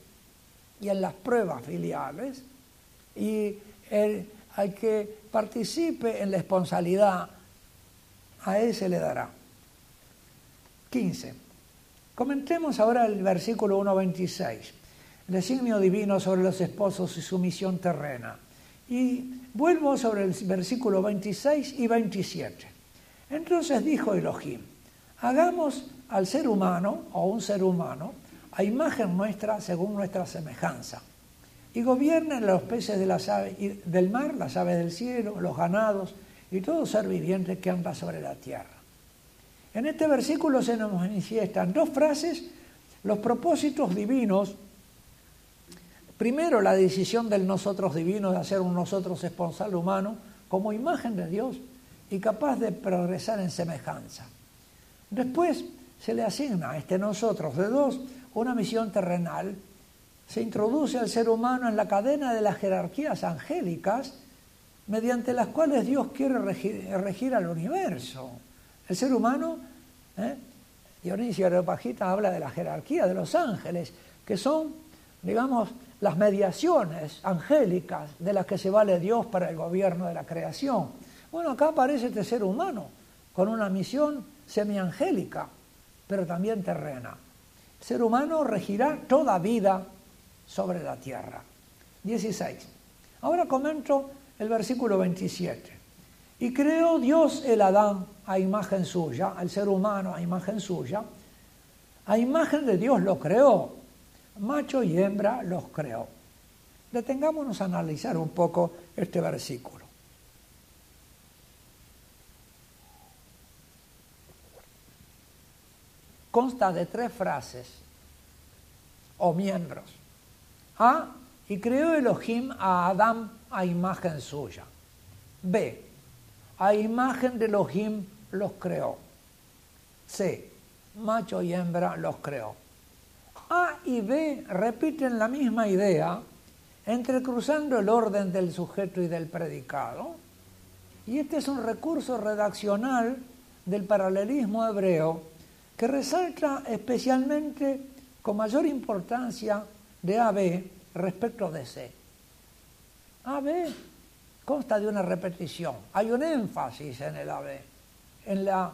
y en las pruebas filiales, y al que participe en la esponsalidad, a ese le dará. 15. Comentemos ahora el versículo 1.26, el designio divino sobre los esposos y su misión terrena. Y vuelvo sobre el versículo 26 y 27. Entonces dijo Elohim, hagamos al ser humano o un ser humano a imagen nuestra según nuestra semejanza y gobiernen los peces de las aves del mar, las aves del cielo, los ganados y todo ser viviente que anda sobre la tierra. En este versículo se nos manifiestan dos frases, los propósitos divinos. Primero, la decisión del nosotros divino de hacer un nosotros esponsal humano como imagen de Dios y capaz de progresar en semejanza. Después se le asigna a este nosotros de dos una misión terrenal. Se introduce al ser humano en la cadena de las jerarquías angélicas mediante las cuales Dios quiere regir, al universo. El ser humano, ¿eh? Dionisio Areopagita habla de la jerarquía de los ángeles, que son, digamos, las mediaciones angélicas de las que se vale Dios para el gobierno de la creación. Bueno, acá aparece este ser humano con una misión semiangélica, pero también terrena. El ser humano regirá toda vida sobre la tierra. 16. Ahora comento el versículo 27. Y creó Dios el Adán a imagen suya, al ser humano a imagen suya, a imagen de Dios lo creó, macho y hembra los creó. Detengámonos a analizar un poco este versículo. Consta de tres frases o miembros. A, y creó Elohim a Adán a imagen suya. B, a imagen de Elohim los creó. C, macho y hembra los creó. A y B repiten la misma idea, entrecruzando el orden del sujeto y del predicado. Y este es un recurso redaccional del paralelismo hebreo que resalta especialmente con mayor importancia de AB respecto de C. AB consta de una repetición, hay un énfasis en el AB, en la,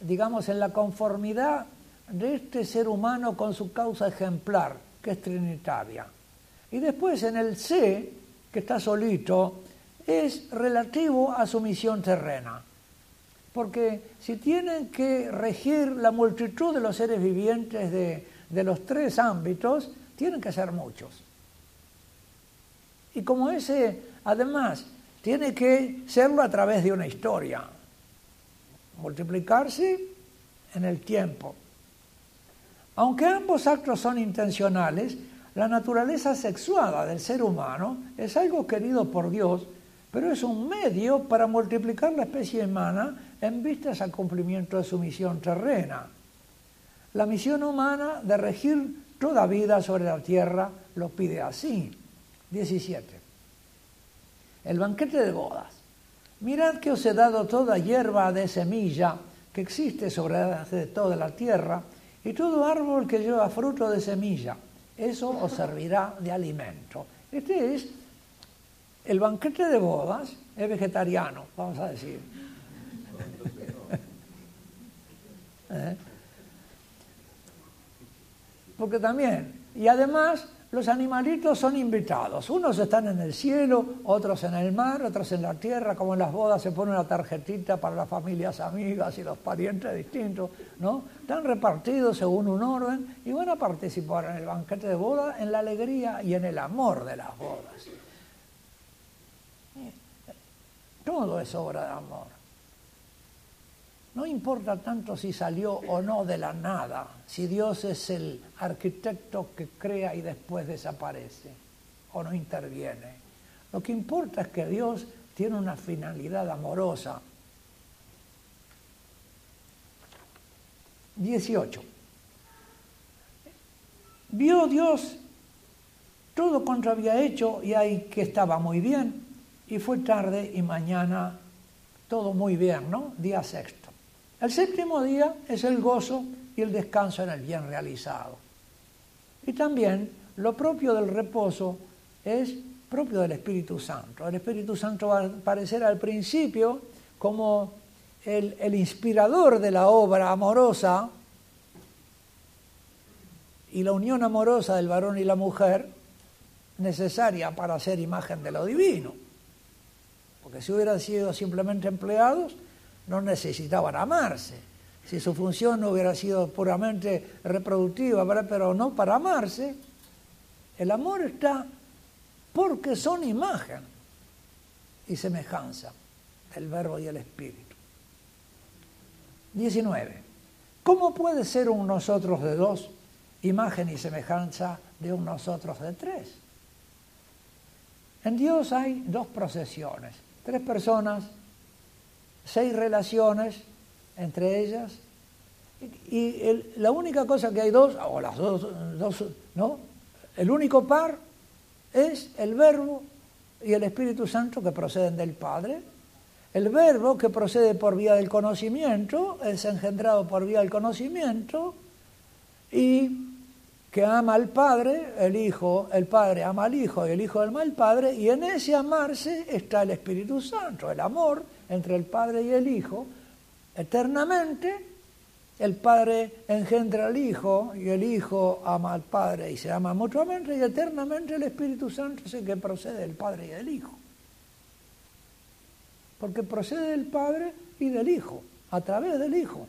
digamos, en la conformidad de este ser humano con su causa ejemplar, que es trinitaria. Y después en el C, que está solito, es relativo a su misión terrena. Porque si tienen que regir la multitud de los seres vivientes de, de los tres ámbitos, tienen que ser muchos. Y como ese, además, tiene que serlo a través de una historia, multiplicarse en el tiempo. Aunque ambos actos son intencionales, la naturaleza sexuada del ser humano es algo querido por Dios, pero es un medio para multiplicar la especie humana en vistas al cumplimiento de su misión terrena. La misión humana de regir toda vida sobre la tierra lo pide así. 17. El banquete de bodas. Mirad que os he dado toda hierba de semilla que existe sobre toda la tierra y todo árbol que lleva fruto de semilla eso os servirá de alimento. Este es el banquete de bodas, es vegetariano, vamos a decir. ¿Eh? Porque también, y además los animalitos son invitados. Unos están en el cielo, otros en el mar, otros en la tierra, como en las bodas se pone una tarjetita para las familias amigas y los parientes distintos, ¿no? Están repartidos según un orden y van a participar en el banquete de boda en la alegría y en el amor de las bodas. Todo es obra de amor. No importa tanto si salió o no de la nada, si Dios es el arquitecto que crea y después desaparece o no interviene. Lo que importa es que Dios tiene una finalidad amorosa. 18. Vio Dios todo cuanto había hecho y ahí que estaba muy bien, y fue tarde y mañana todo muy bien, ¿no? Día sexto. El séptimo día es el gozo y el descanso en el bien realizado. Y también lo propio del reposo es propio del Espíritu Santo. El Espíritu Santo va a aparecer al principio como el, el inspirador de la obra amorosa y la unión amorosa del varón y la mujer necesaria para ser imagen de lo divino. Porque si hubieran sido simplemente empleados, no necesitaban amarse. Si su función no hubiera sido puramente reproductiva, pero no para amarse, el amor está porque son imagen y semejanza del verbo y el espíritu. 19. ¿Cómo puede ser un nosotros de dos imagen y semejanza de un nosotros de tres? En Dios hay dos procesiones, tres personas seis relaciones entre ellas, y la única cosa que hay dos, o las dos, dos, ¿no? El único par es el verbo y el Espíritu Santo que proceden del Padre. El verbo que procede por vía del conocimiento es engendrado por vía del conocimiento y que ama al Padre, el Hijo, el Padre ama al Hijo y el Hijo ama al Padre, y en ese amarse está el Espíritu Santo, el amor entre el Padre y el Hijo, eternamente el Padre engendra al Hijo y el Hijo ama al Padre y se ama mutuamente y eternamente el Espíritu Santo es el que procede del Padre y del Hijo. Porque procede del Padre y del Hijo, a través del Hijo.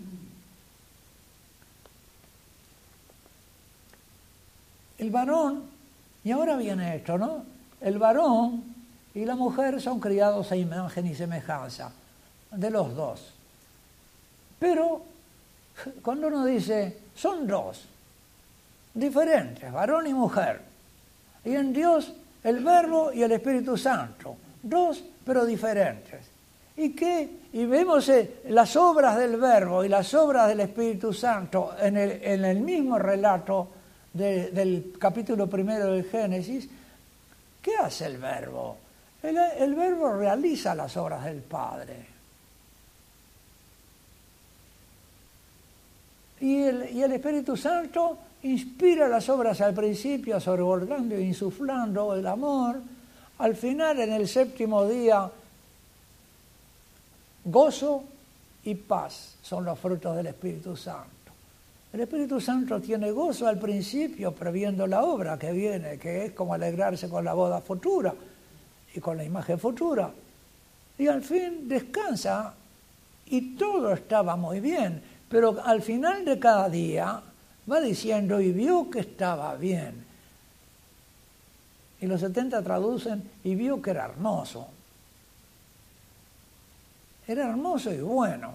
El varón, y ahora viene esto, ¿no? El varón y la mujer son criados a imagen y semejanza de los dos. Pero cuando uno dice, son dos, diferentes, varón y mujer, y en Dios el Verbo y el Espíritu Santo, dos pero diferentes. ¿Y qué? Y vemos eh, las obras del Verbo y las obras del Espíritu Santo en el, en el mismo relato del capítulo primero del Génesis. ¿Qué hace el Verbo? El, verbo realiza las obras del Padre. Y el, Espíritu Santo inspira las obras al principio, sobrevolando e insuflando el amor. Al final, en el séptimo día, gozo y paz son los frutos del Espíritu Santo. El Espíritu Santo tiene gozo al principio, previendo la obra que viene, que es como alegrarse con la boda futura y con la imagen futura. Y al fin descansa y todo estaba muy bien, pero al final de cada día va diciendo y vio que estaba bien. Y los 70 traducen y vio que era hermoso. Era hermoso y bueno.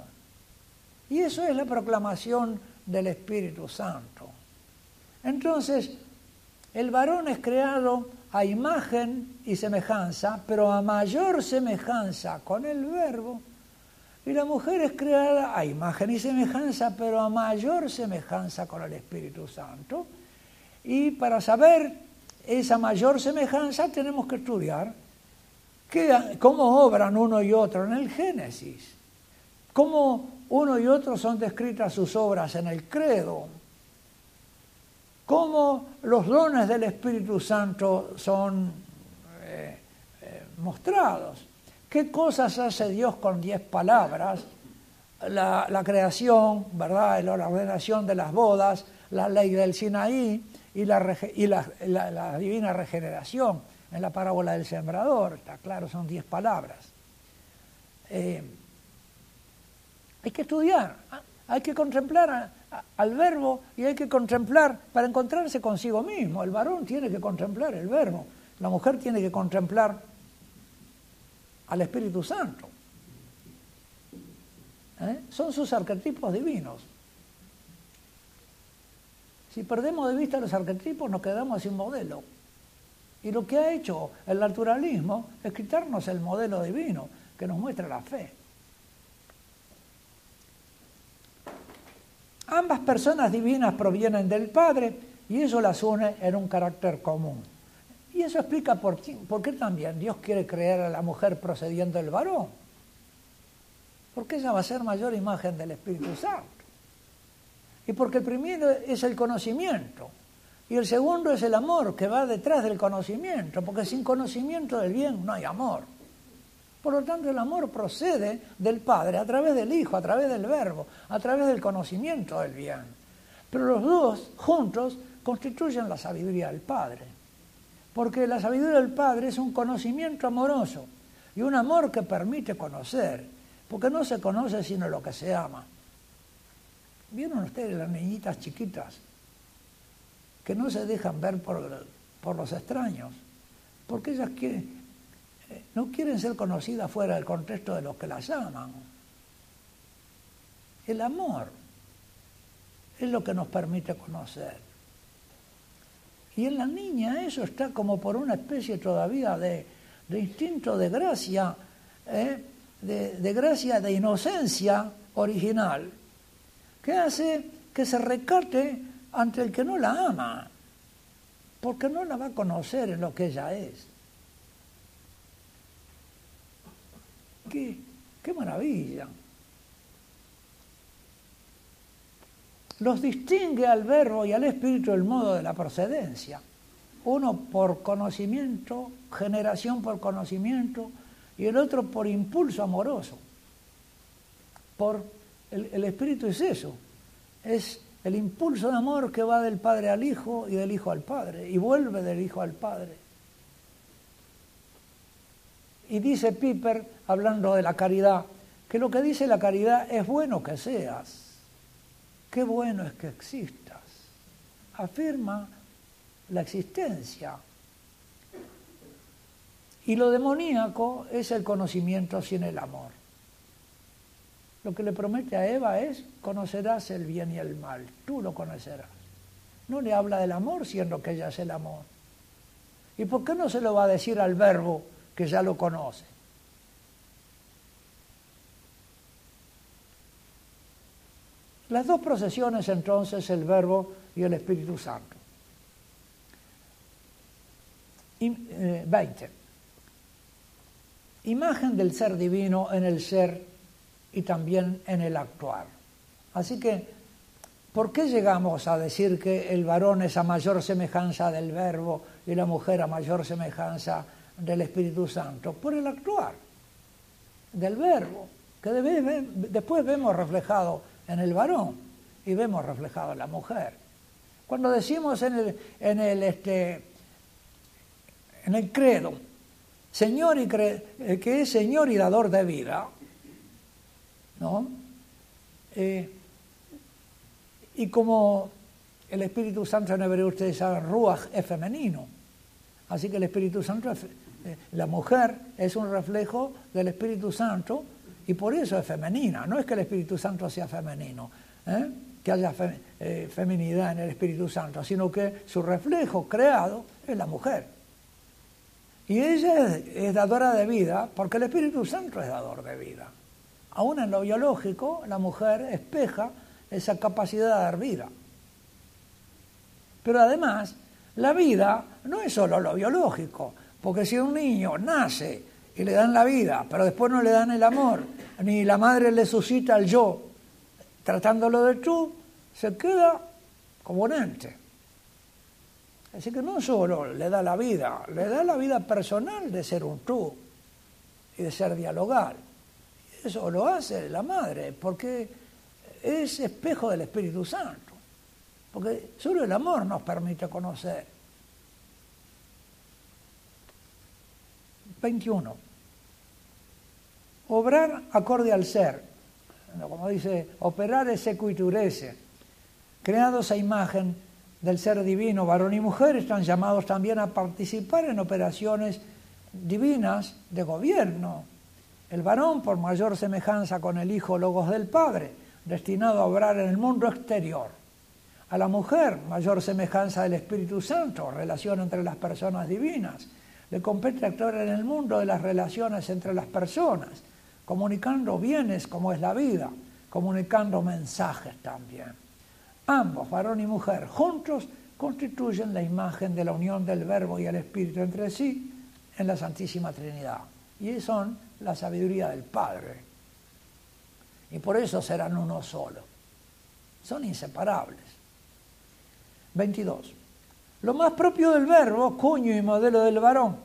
Y eso es la proclamación del Espíritu Santo. Entonces, el varón es creado a imagen y semejanza, pero a mayor semejanza con el verbo. Y la mujer es creada a imagen y semejanza, pero a mayor semejanza con el Espíritu Santo. Y para saber esa mayor semejanza tenemos que estudiar cómo obran uno y otro en el Génesis, cómo uno y otro son descritas sus obras en el credo, cómo los dones del Espíritu Santo son eh, eh, mostrados, qué cosas hace Dios con diez palabras, la, creación, ¿verdad? la ordenación de las bodas, la ley del Sinaí y la, divina regeneración en la parábola del sembrador, está claro, son diez palabras. Eh, hay que estudiar, hay que contemplar al verbo y hay que contemplar para encontrarse consigo mismo. El varón tiene que contemplar el verbo, la mujer tiene que contemplar al Espíritu Santo. ¿Eh? Son sus arquetipos divinos. Si perdemos de vista los arquetipos nos quedamos sin modelo. Y lo que ha hecho el naturalismo es quitarnos el modelo divino que nos muestra la fe. Ambas personas divinas provienen del Padre y eso las une en un carácter común. Y eso explica por, qué también Dios quiere crear a la mujer procediendo del varón. Porque ella va a ser mayor imagen del Espíritu Santo. Y porque el primero es el conocimiento. Y el segundo es el amor que va detrás del conocimiento, porque sin conocimiento del bien no hay amor. Por lo tanto, el amor procede del Padre a través del Hijo, a través del Verbo, a través del conocimiento del bien. Pero los dos juntos constituyen la sabiduría del Padre. Porque la sabiduría del Padre es un conocimiento amoroso y un amor que permite conocer, porque no se conoce sino lo que se ama. ¿Vieron ustedes las niñitas chiquitas que no se dejan ver por, por los extraños, porque ellas quieren, no quieren ser conocidas fuera del contexto de los que las aman. El amor es lo que nos permite conocer. Y en la niña eso está como por una especie todavía de, instinto de gracia, ¿eh? de, de gracia de inocencia original, que hace que se recate ante el que no la ama, porque no la va a conocer en lo que ella es. Qué, qué maravilla. Los distingue al verbo y al espíritu el modo de la procedencia. Uno por conocimiento, generación por conocimiento, y el otro por impulso amoroso. Por el, el espíritu es eso, es el impulso de amor que va del Padre al Hijo y del Hijo al Padre, y vuelve del Hijo al Padre. Y dice Piper, hablando de la caridad, que lo que dice la caridad es bueno que seas, qué bueno es que existas. Afirma la existencia. Y lo demoníaco es el conocimiento sin el amor. Lo que le promete a Eva es, conocerás el bien y el mal, tú lo conocerás. No le habla del amor siendo que ella es el amor. ¿Y por qué no se lo va a decir al verbo que ya lo conoce? Las dos procesiones entonces, el verbo y el Espíritu Santo. Y, 20. Eh, Imagen del ser divino en el ser y también en el actuar. Así que, ¿por qué llegamos a decir que el varón es a mayor semejanza del verbo y la mujer a mayor semejanza del Espíritu Santo? Por el actuar del verbo, que después vemos reflejado en el varón y vemos reflejado en la mujer. Cuando decimos en el, en el, este, en el credo, Señor y eh, que es Señor y dador de vida, ¿no? Eh, y como el Espíritu Santo en hebreo ustedes saben, Ruach es femenino. Así que el Espíritu Santo, eh, la mujer es un reflejo del Espíritu Santo y por eso es femenina. No es que el Espíritu Santo sea femenino, ¿eh? que, haya eh, feminidad en el Espíritu Santo, sino que su reflejo creado es la mujer. Y ella es, dadora de vida porque el Espíritu Santo es dador de vida. Aún en lo biológico, la mujer espeja esa capacidad de dar vida. Pero además, la vida no es solo lo biológico, porque si un niño nace y le dan la vida, pero después no le dan el amor, ni la madre le suscita el yo, tratándolo de tú, se queda como un ente. Así que no solo le da la vida, le da la vida personal de ser un tú y de ser dialogal. Eso lo hace la madre, porque es espejo del Espíritu Santo. Porque solo el amor nos permite conocer. 21. Obrar acorde al ser. Como dice, operar es sequiturese. Creados a imagen del ser divino, varón y mujer están llamados también a participar en operaciones divinas de gobierno. El varón por mayor semejanza con el Hijo Logos del Padre, destinado a obrar en el mundo exterior. A la mujer, mayor semejanza del Espíritu Santo, relación entre las personas divinas. Le compete actuar en el mundo de las relaciones entre las personas, comunicando bienes como es la vida, comunicando mensajes también. Ambos, varón y mujer, juntos constituyen la imagen de la unión del Verbo y el Espíritu entre sí en la Santísima Trinidad. Y son la sabiduría del Padre. Y por eso serán uno solo. Son inseparables. 22. Lo más propio del Verbo, cuño y modelo del varón.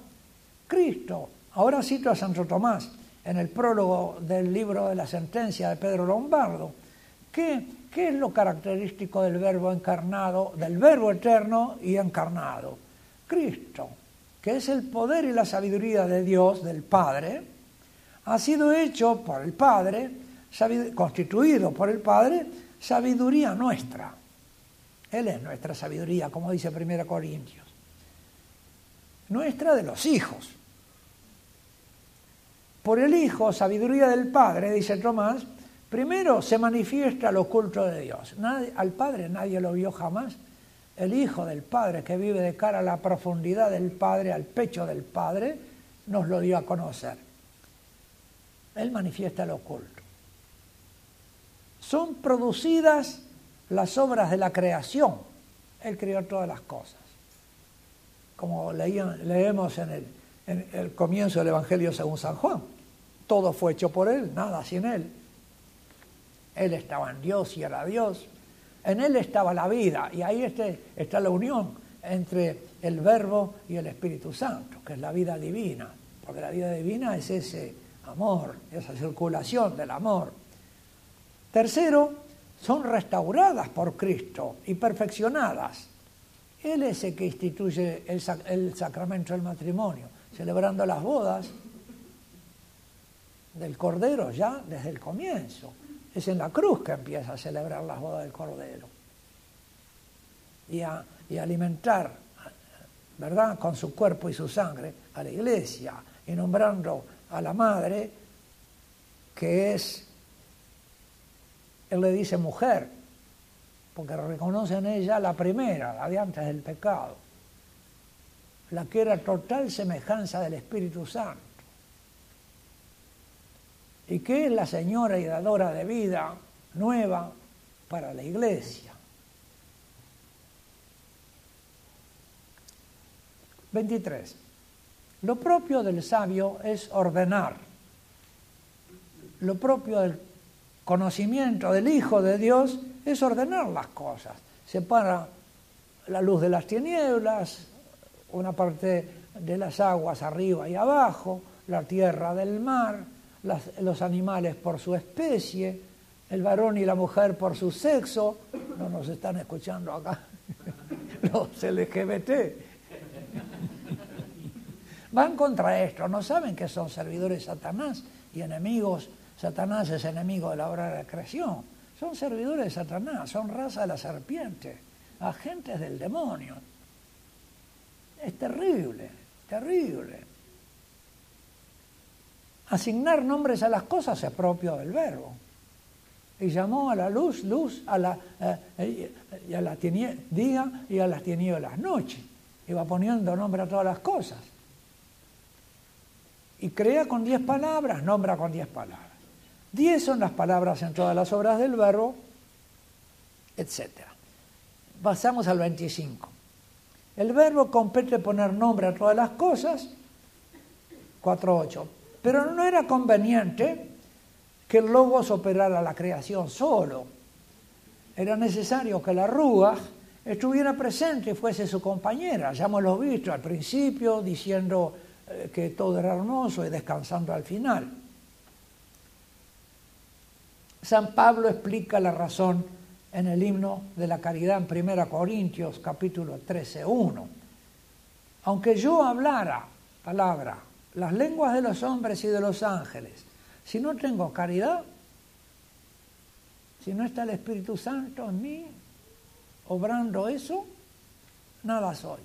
Cristo. Ahora cito a Santo Tomás en el prólogo del libro de la sentencia de Pedro Lombardo. que ¿Qué es lo característico del verbo encarnado, del verbo eterno y encarnado? Cristo, que es el poder y la sabiduría de Dios, del Padre, ha sido hecho por el Padre, constituido por el Padre, sabiduría nuestra. Él es nuestra sabiduría, como dice 1 Corintios. Nuestra de los hijos. Por el Hijo, sabiduría del Padre, dice Tomás, Primero se manifiesta lo oculto de Dios. al Padre nadie lo vio jamás. El Hijo del Padre que vive de cara a la profundidad del Padre, al pecho del Padre, nos lo dio a conocer. Él manifiesta lo oculto. Son producidas las obras de la creación. Él creó todas las cosas. Como leemos en el, en el comienzo del Evangelio según San Juan. Todo fue hecho por Él, nada sin Él. Él estaba en Dios y era Dios. En Él estaba la vida y ahí este, está la unión entre el Verbo y el Espíritu Santo, que es la vida divina, porque la vida divina es ese amor, esa circulación del amor. Tercero, son restauradas por Cristo y perfeccionadas. Él es el que instituye el, sacramento del matrimonio, celebrando las bodas del Cordero ya desde el comienzo. Es en la cruz que empieza a celebrar las bodas del Cordero. Y a, alimentar, ¿verdad?, con su cuerpo y su sangre a la iglesia, y nombrando a la madre, que es, él le dice mujer, porque reconoce en ella la primera, la de antes del pecado, la que era total semejanza del Espíritu Santo y que es la señora y dadora de vida nueva para la iglesia. 23. Lo propio del sabio es ordenar. Lo propio del conocimiento del Hijo de Dios es ordenar las cosas. Separa la luz de las tinieblas, una parte de las aguas arriba y abajo, la tierra del mar, los animales por su especie, el varón y la mujer por su sexo, no nos están escuchando acá, los LGBT. Van contra esto, no saben que son servidores de Satanás y enemigos, Satanás es enemigo de la obra de la creación, son servidores de Satanás, son raza de la serpiente, agentes del demonio. Es terrible, terrible. Asignar nombres a las cosas es propio del verbo. y llamó a la luz, luz, a la, eh, y a la día y a las tinieblas noche. Iba poniendo nombre a todas las cosas. Y crea con diez palabras, nombra con diez palabras. Diez son las palabras en todas las obras del verbo, etc. Pasamos al 25. El verbo compete poner nombre a todas las cosas, 4.8. Pero no era conveniente que el logos operara la creación solo. Era necesario que la rúa estuviera presente y fuese su compañera. Ya hemos visto al principio diciendo eh, que todo era hermoso y descansando al final. San Pablo explica la razón en el himno de la caridad en 1 Corintios capítulo 13, 1. Aunque yo hablara palabra, las lenguas de los hombres y de los ángeles, si no tengo caridad, si no está el Espíritu Santo en mí, obrando eso, nada soy.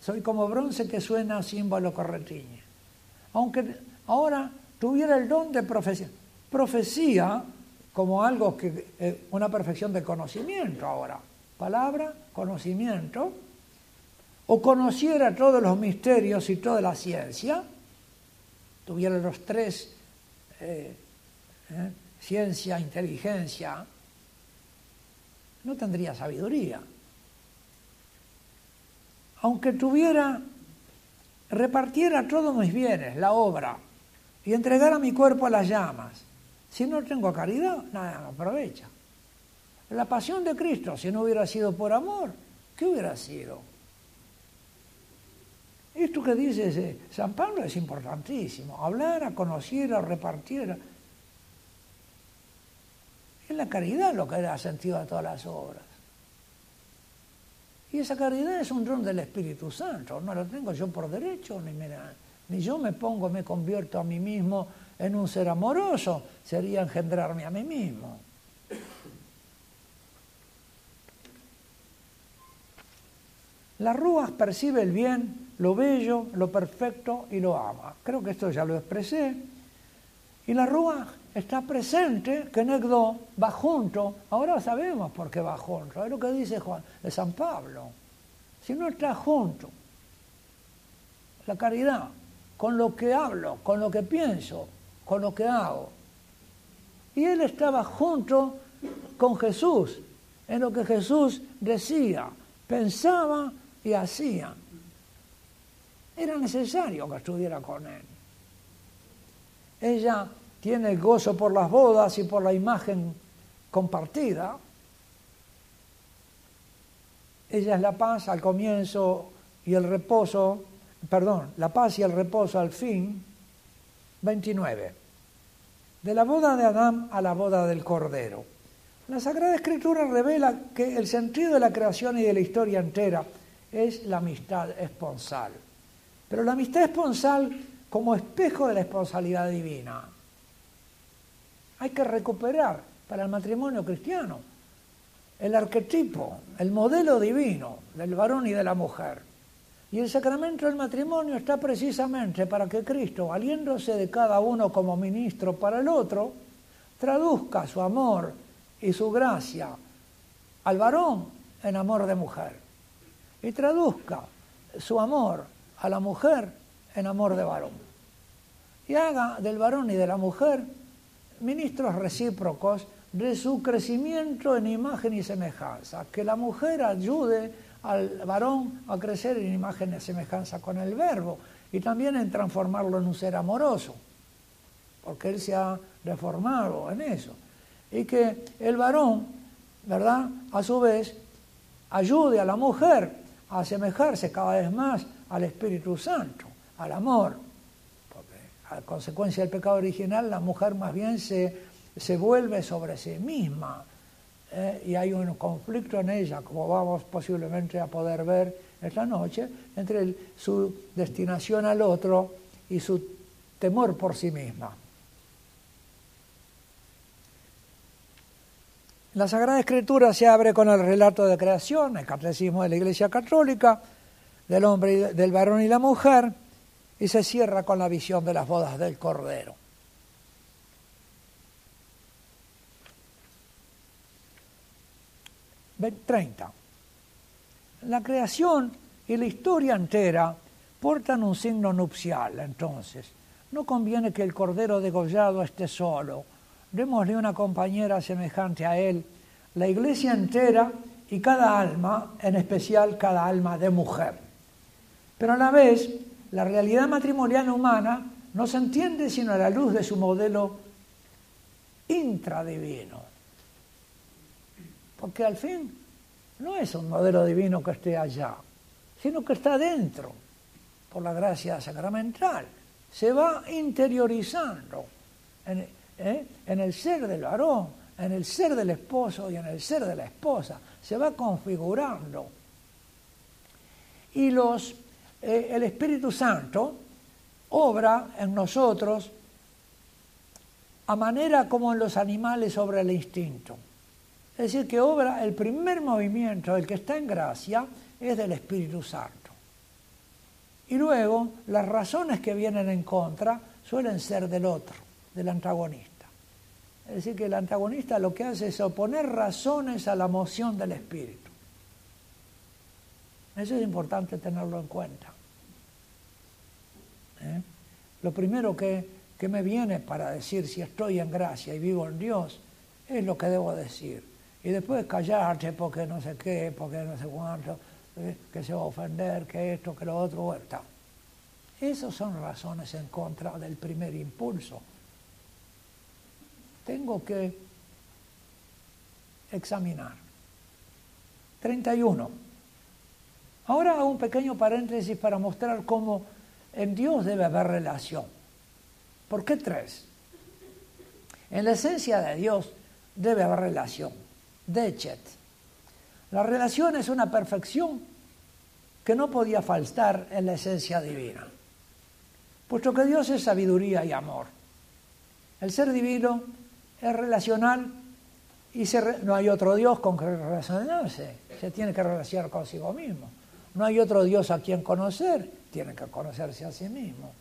Soy como bronce que suena símbolo corretiñe. Aunque ahora tuviera el don de profecía. Profecía como algo que, eh, una perfección de conocimiento ahora. Palabra, conocimiento. O conociera todos los misterios y toda la ciencia, tuviera los tres, eh, eh, ciencia, inteligencia, no tendría sabiduría. Aunque tuviera, repartiera todos mis bienes, la obra, y entregara mi cuerpo a las llamas, si no tengo caridad, nada me aprovecha. La pasión de Cristo, si no hubiera sido por amor, ¿qué hubiera sido? Esto que dice San Pablo es importantísimo. Hablar, a conocer, a repartir. Es la caridad lo que da sentido a todas las obras. Y esa caridad es un don del Espíritu Santo. No lo tengo yo por derecho, ni, ni yo me pongo, me convierto a mí mismo en un ser amoroso. Sería engendrarme a mí mismo. La Rúas percibe el bien lo bello, lo perfecto y lo ama. Creo que esto ya lo expresé. Y la Rúa está presente, que Negdo va junto. Ahora sabemos por qué va junto. Es lo que dice Juan de San Pablo. Si no está junto, la caridad, con lo que hablo, con lo que pienso, con lo que hago. Y él estaba junto con Jesús, en lo que Jesús decía, pensaba y hacía. Era necesario que estuviera con él. Ella tiene gozo por las bodas y por la imagen compartida. Ella es la paz al comienzo y el reposo, perdón, la paz y el reposo al fin. 29. De la boda de Adán a la boda del Cordero. La Sagrada Escritura revela que el sentido de la creación y de la historia entera es la amistad esponsal. Pero la amistad esponsal como espejo de la esponsalidad divina. Hay que recuperar para el matrimonio cristiano el arquetipo, el modelo divino del varón y de la mujer. Y el sacramento del matrimonio está precisamente para que Cristo, valiéndose de cada uno como ministro para el otro, traduzca su amor y su gracia al varón en amor de mujer. Y traduzca su amor a la mujer en amor de varón. Y haga del varón y de la mujer ministros recíprocos de su crecimiento en imagen y semejanza. Que la mujer ayude al varón a crecer en imagen y semejanza con el verbo y también en transformarlo en un ser amoroso, porque él se ha reformado en eso. Y que el varón, ¿verdad? A su vez, ayude a la mujer a asemejarse cada vez más al Espíritu Santo, al amor. Porque a consecuencia del pecado original la mujer más bien se, se vuelve sobre sí misma ¿eh? y hay un conflicto en ella, como vamos posiblemente a poder ver esta noche, entre su destinación al otro y su temor por sí misma. La Sagrada Escritura se abre con el relato de creación, el catecismo de la Iglesia Católica, del hombre, del varón y la mujer, y se cierra con la visión de las bodas del Cordero. 30. La creación y la historia entera portan un signo nupcial, entonces. No conviene que el cordero degollado esté solo. Démosle una compañera semejante a él. La iglesia entera y cada alma, en especial cada alma de mujer. Pero a la vez, la realidad matrimonial humana no se entiende sino a la luz de su modelo intradivino. Porque al fin no es un modelo divino que esté allá, sino que está dentro, por la gracia sacramental. Se va interiorizando en, ¿eh? el ser del varón, en el ser del esposo y en el ser de la esposa. Se va configurando. Y los, eh, el Espíritu Santo obra en nosotros a manera como en los animales sobre el instinto. Es decir, que obra el primer movimiento, el que está en gracia, es del Espíritu Santo. Y luego las razones que vienen en contra suelen ser del otro, del antagonista. Es decir, que el antagonista lo que hace es oponer razones a la moción del Espíritu. Eso es importante tenerlo en cuenta. ¿Eh? Lo primero que, que me viene para decir si estoy en gracia y vivo en Dios es lo que debo decir y después callarte porque no sé qué, porque no sé cuánto, eh, que se va a ofender, que esto, que lo otro, vuelta. Esas son razones en contra del primer impulso. Tengo que examinar. 31. Ahora hago un pequeño paréntesis para mostrar cómo en Dios debe haber relación. ¿Por qué tres? En la esencia de Dios debe haber relación. Dechet. La relación es una perfección que no podía faltar en la esencia divina, puesto que Dios es sabiduría y amor. El ser divino es relacional y no hay otro Dios con que relacionarse, se tiene que relacionar consigo mismo. No hay otro Dios a quien conocer, tiene que conocerse a sí mismo.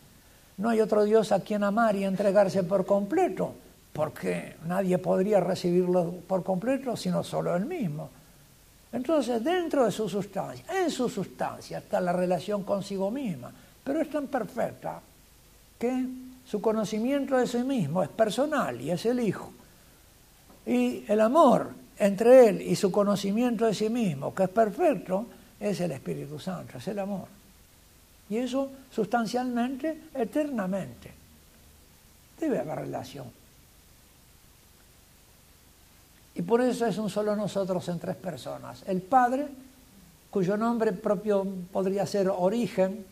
No hay otro Dios a quien amar y entregarse por completo, porque nadie podría recibirlo por completo sino solo él mismo. Entonces, dentro de su sustancia, en su sustancia está la relación consigo misma, pero es tan perfecta que su conocimiento de sí mismo es personal y es el Hijo. Y el amor entre él y su conocimiento de sí mismo, que es perfecto, es el Espíritu Santo, es el amor. Y eso sustancialmente, eternamente, debe haber relación. Y por eso es un solo nosotros en tres personas. El Padre, cuyo nombre propio podría ser origen,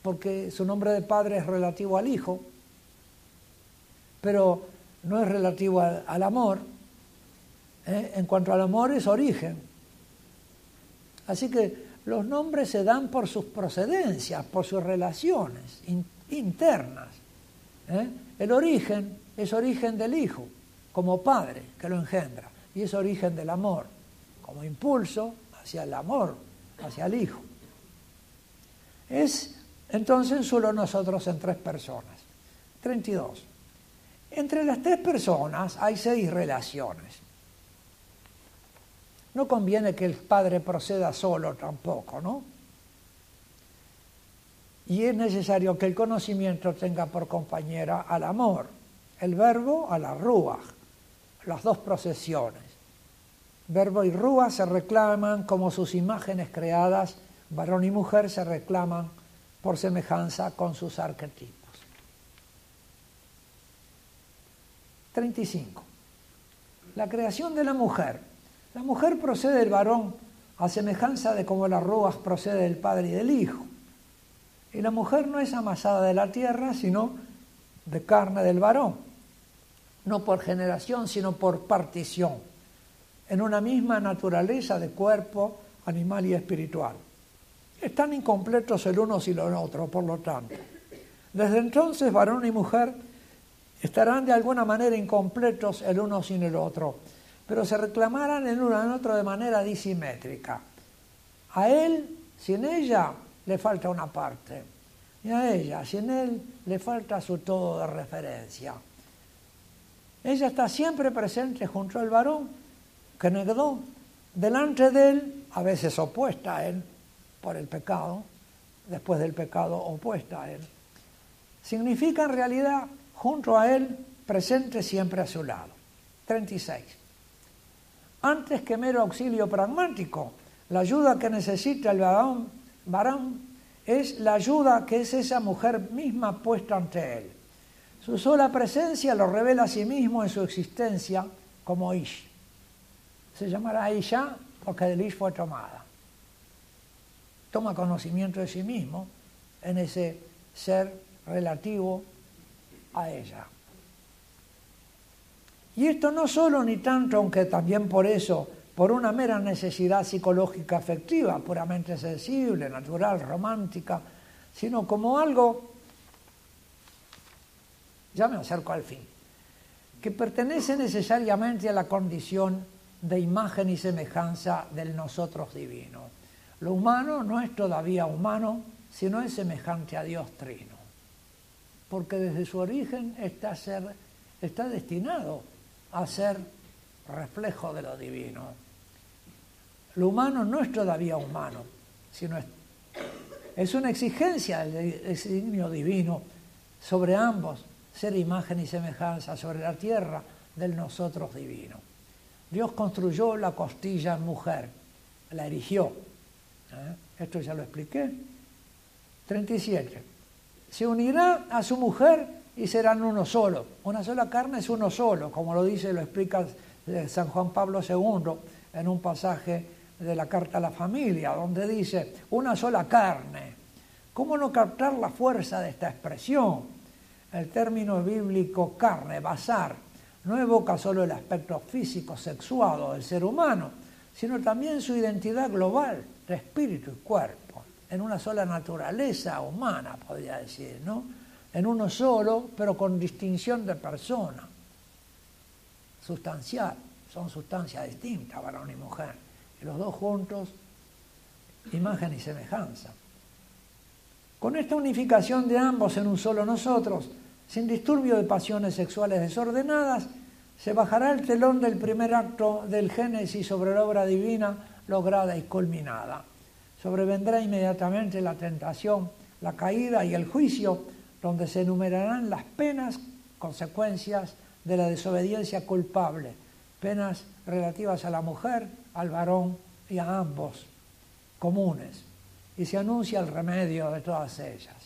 porque su nombre de Padre es relativo al Hijo, pero no es relativo al, amor. ¿eh? En cuanto al amor es origen. Así que los nombres se dan por sus procedencias, por sus relaciones internas. ¿eh? El origen es origen del Hijo como padre que lo engendra y es origen del amor, como impulso hacia el amor, hacia el Hijo. Es entonces solo nosotros en tres personas. 32. Entre las tres personas hay seis relaciones. No conviene que el padre proceda solo tampoco, ¿no? Y es necesario que el conocimiento tenga por compañera al amor, el verbo a la ruach, las dos procesiones. Verbo y rúa se reclaman como sus imágenes creadas, varón y mujer se reclaman por semejanza con sus arquetipos. 35. La creación de la mujer. La mujer procede del varón a semejanza de como las rúas procede del padre y del hijo. Y la mujer no es amasada de la tierra, sino de carne del varón no por generación, sino por partición, en una misma naturaleza de cuerpo animal y espiritual. Están incompletos el uno sin el otro, por lo tanto. Desde entonces, varón y mujer estarán de alguna manera incompletos el uno sin el otro, pero se reclamarán el uno en otro de manera disimétrica. A él, sin ella, le falta una parte, y a ella, sin él, le falta su todo de referencia. Ella está siempre presente junto al varón, que negó, delante de él, a veces opuesta a él por el pecado, después del pecado opuesta a él. Significa en realidad junto a él, presente siempre a su lado. 36. Antes que mero auxilio pragmático, la ayuda que necesita el varón, varón es la ayuda que es esa mujer misma puesta ante él. Su sola presencia lo revela a sí mismo en su existencia como Ish. Se llamará Isha porque del Ish fue tomada. Toma conocimiento de sí mismo en ese ser relativo a ella. Y esto no solo ni tanto, aunque también por eso, por una mera necesidad psicológica afectiva, puramente sensible, natural, romántica, sino como algo, ya me acerco al fin, que pertenece necesariamente a la condición de imagen y semejanza del nosotros divino. Lo humano no es todavía humano, sino es semejante a Dios trino porque desde su origen está, ser, está destinado a ser reflejo de lo divino. Lo humano no es todavía humano, sino es, es una exigencia del designio divino sobre ambos, ser imagen y semejanza, sobre la tierra del nosotros divino. Dios construyó la costilla en mujer, la erigió. ¿eh? Esto ya lo expliqué. 37 se unirá a su mujer y serán uno solo. Una sola carne es uno solo, como lo dice, lo explica eh, San Juan Pablo II en un pasaje de la Carta a la Familia, donde dice, una sola carne. ¿Cómo no captar la fuerza de esta expresión? El término bíblico carne, basar, no evoca solo el aspecto físico, sexuado del ser humano, sino también su identidad global de espíritu y cuerpo en una sola naturaleza humana, podría decir, ¿no? En uno solo, pero con distinción de persona. Sustancial, son sustancias distintas, varón y mujer. Y los dos juntos, imagen y semejanza. Con esta unificación de ambos en un solo nosotros, sin disturbio de pasiones sexuales desordenadas, se bajará el telón del primer acto del Génesis sobre la obra divina lograda y culminada sobrevendrá inmediatamente la tentación, la caída y el juicio, donde se enumerarán las penas, consecuencias de la desobediencia culpable, penas relativas a la mujer, al varón y a ambos, comunes, y se anuncia el remedio de todas ellas.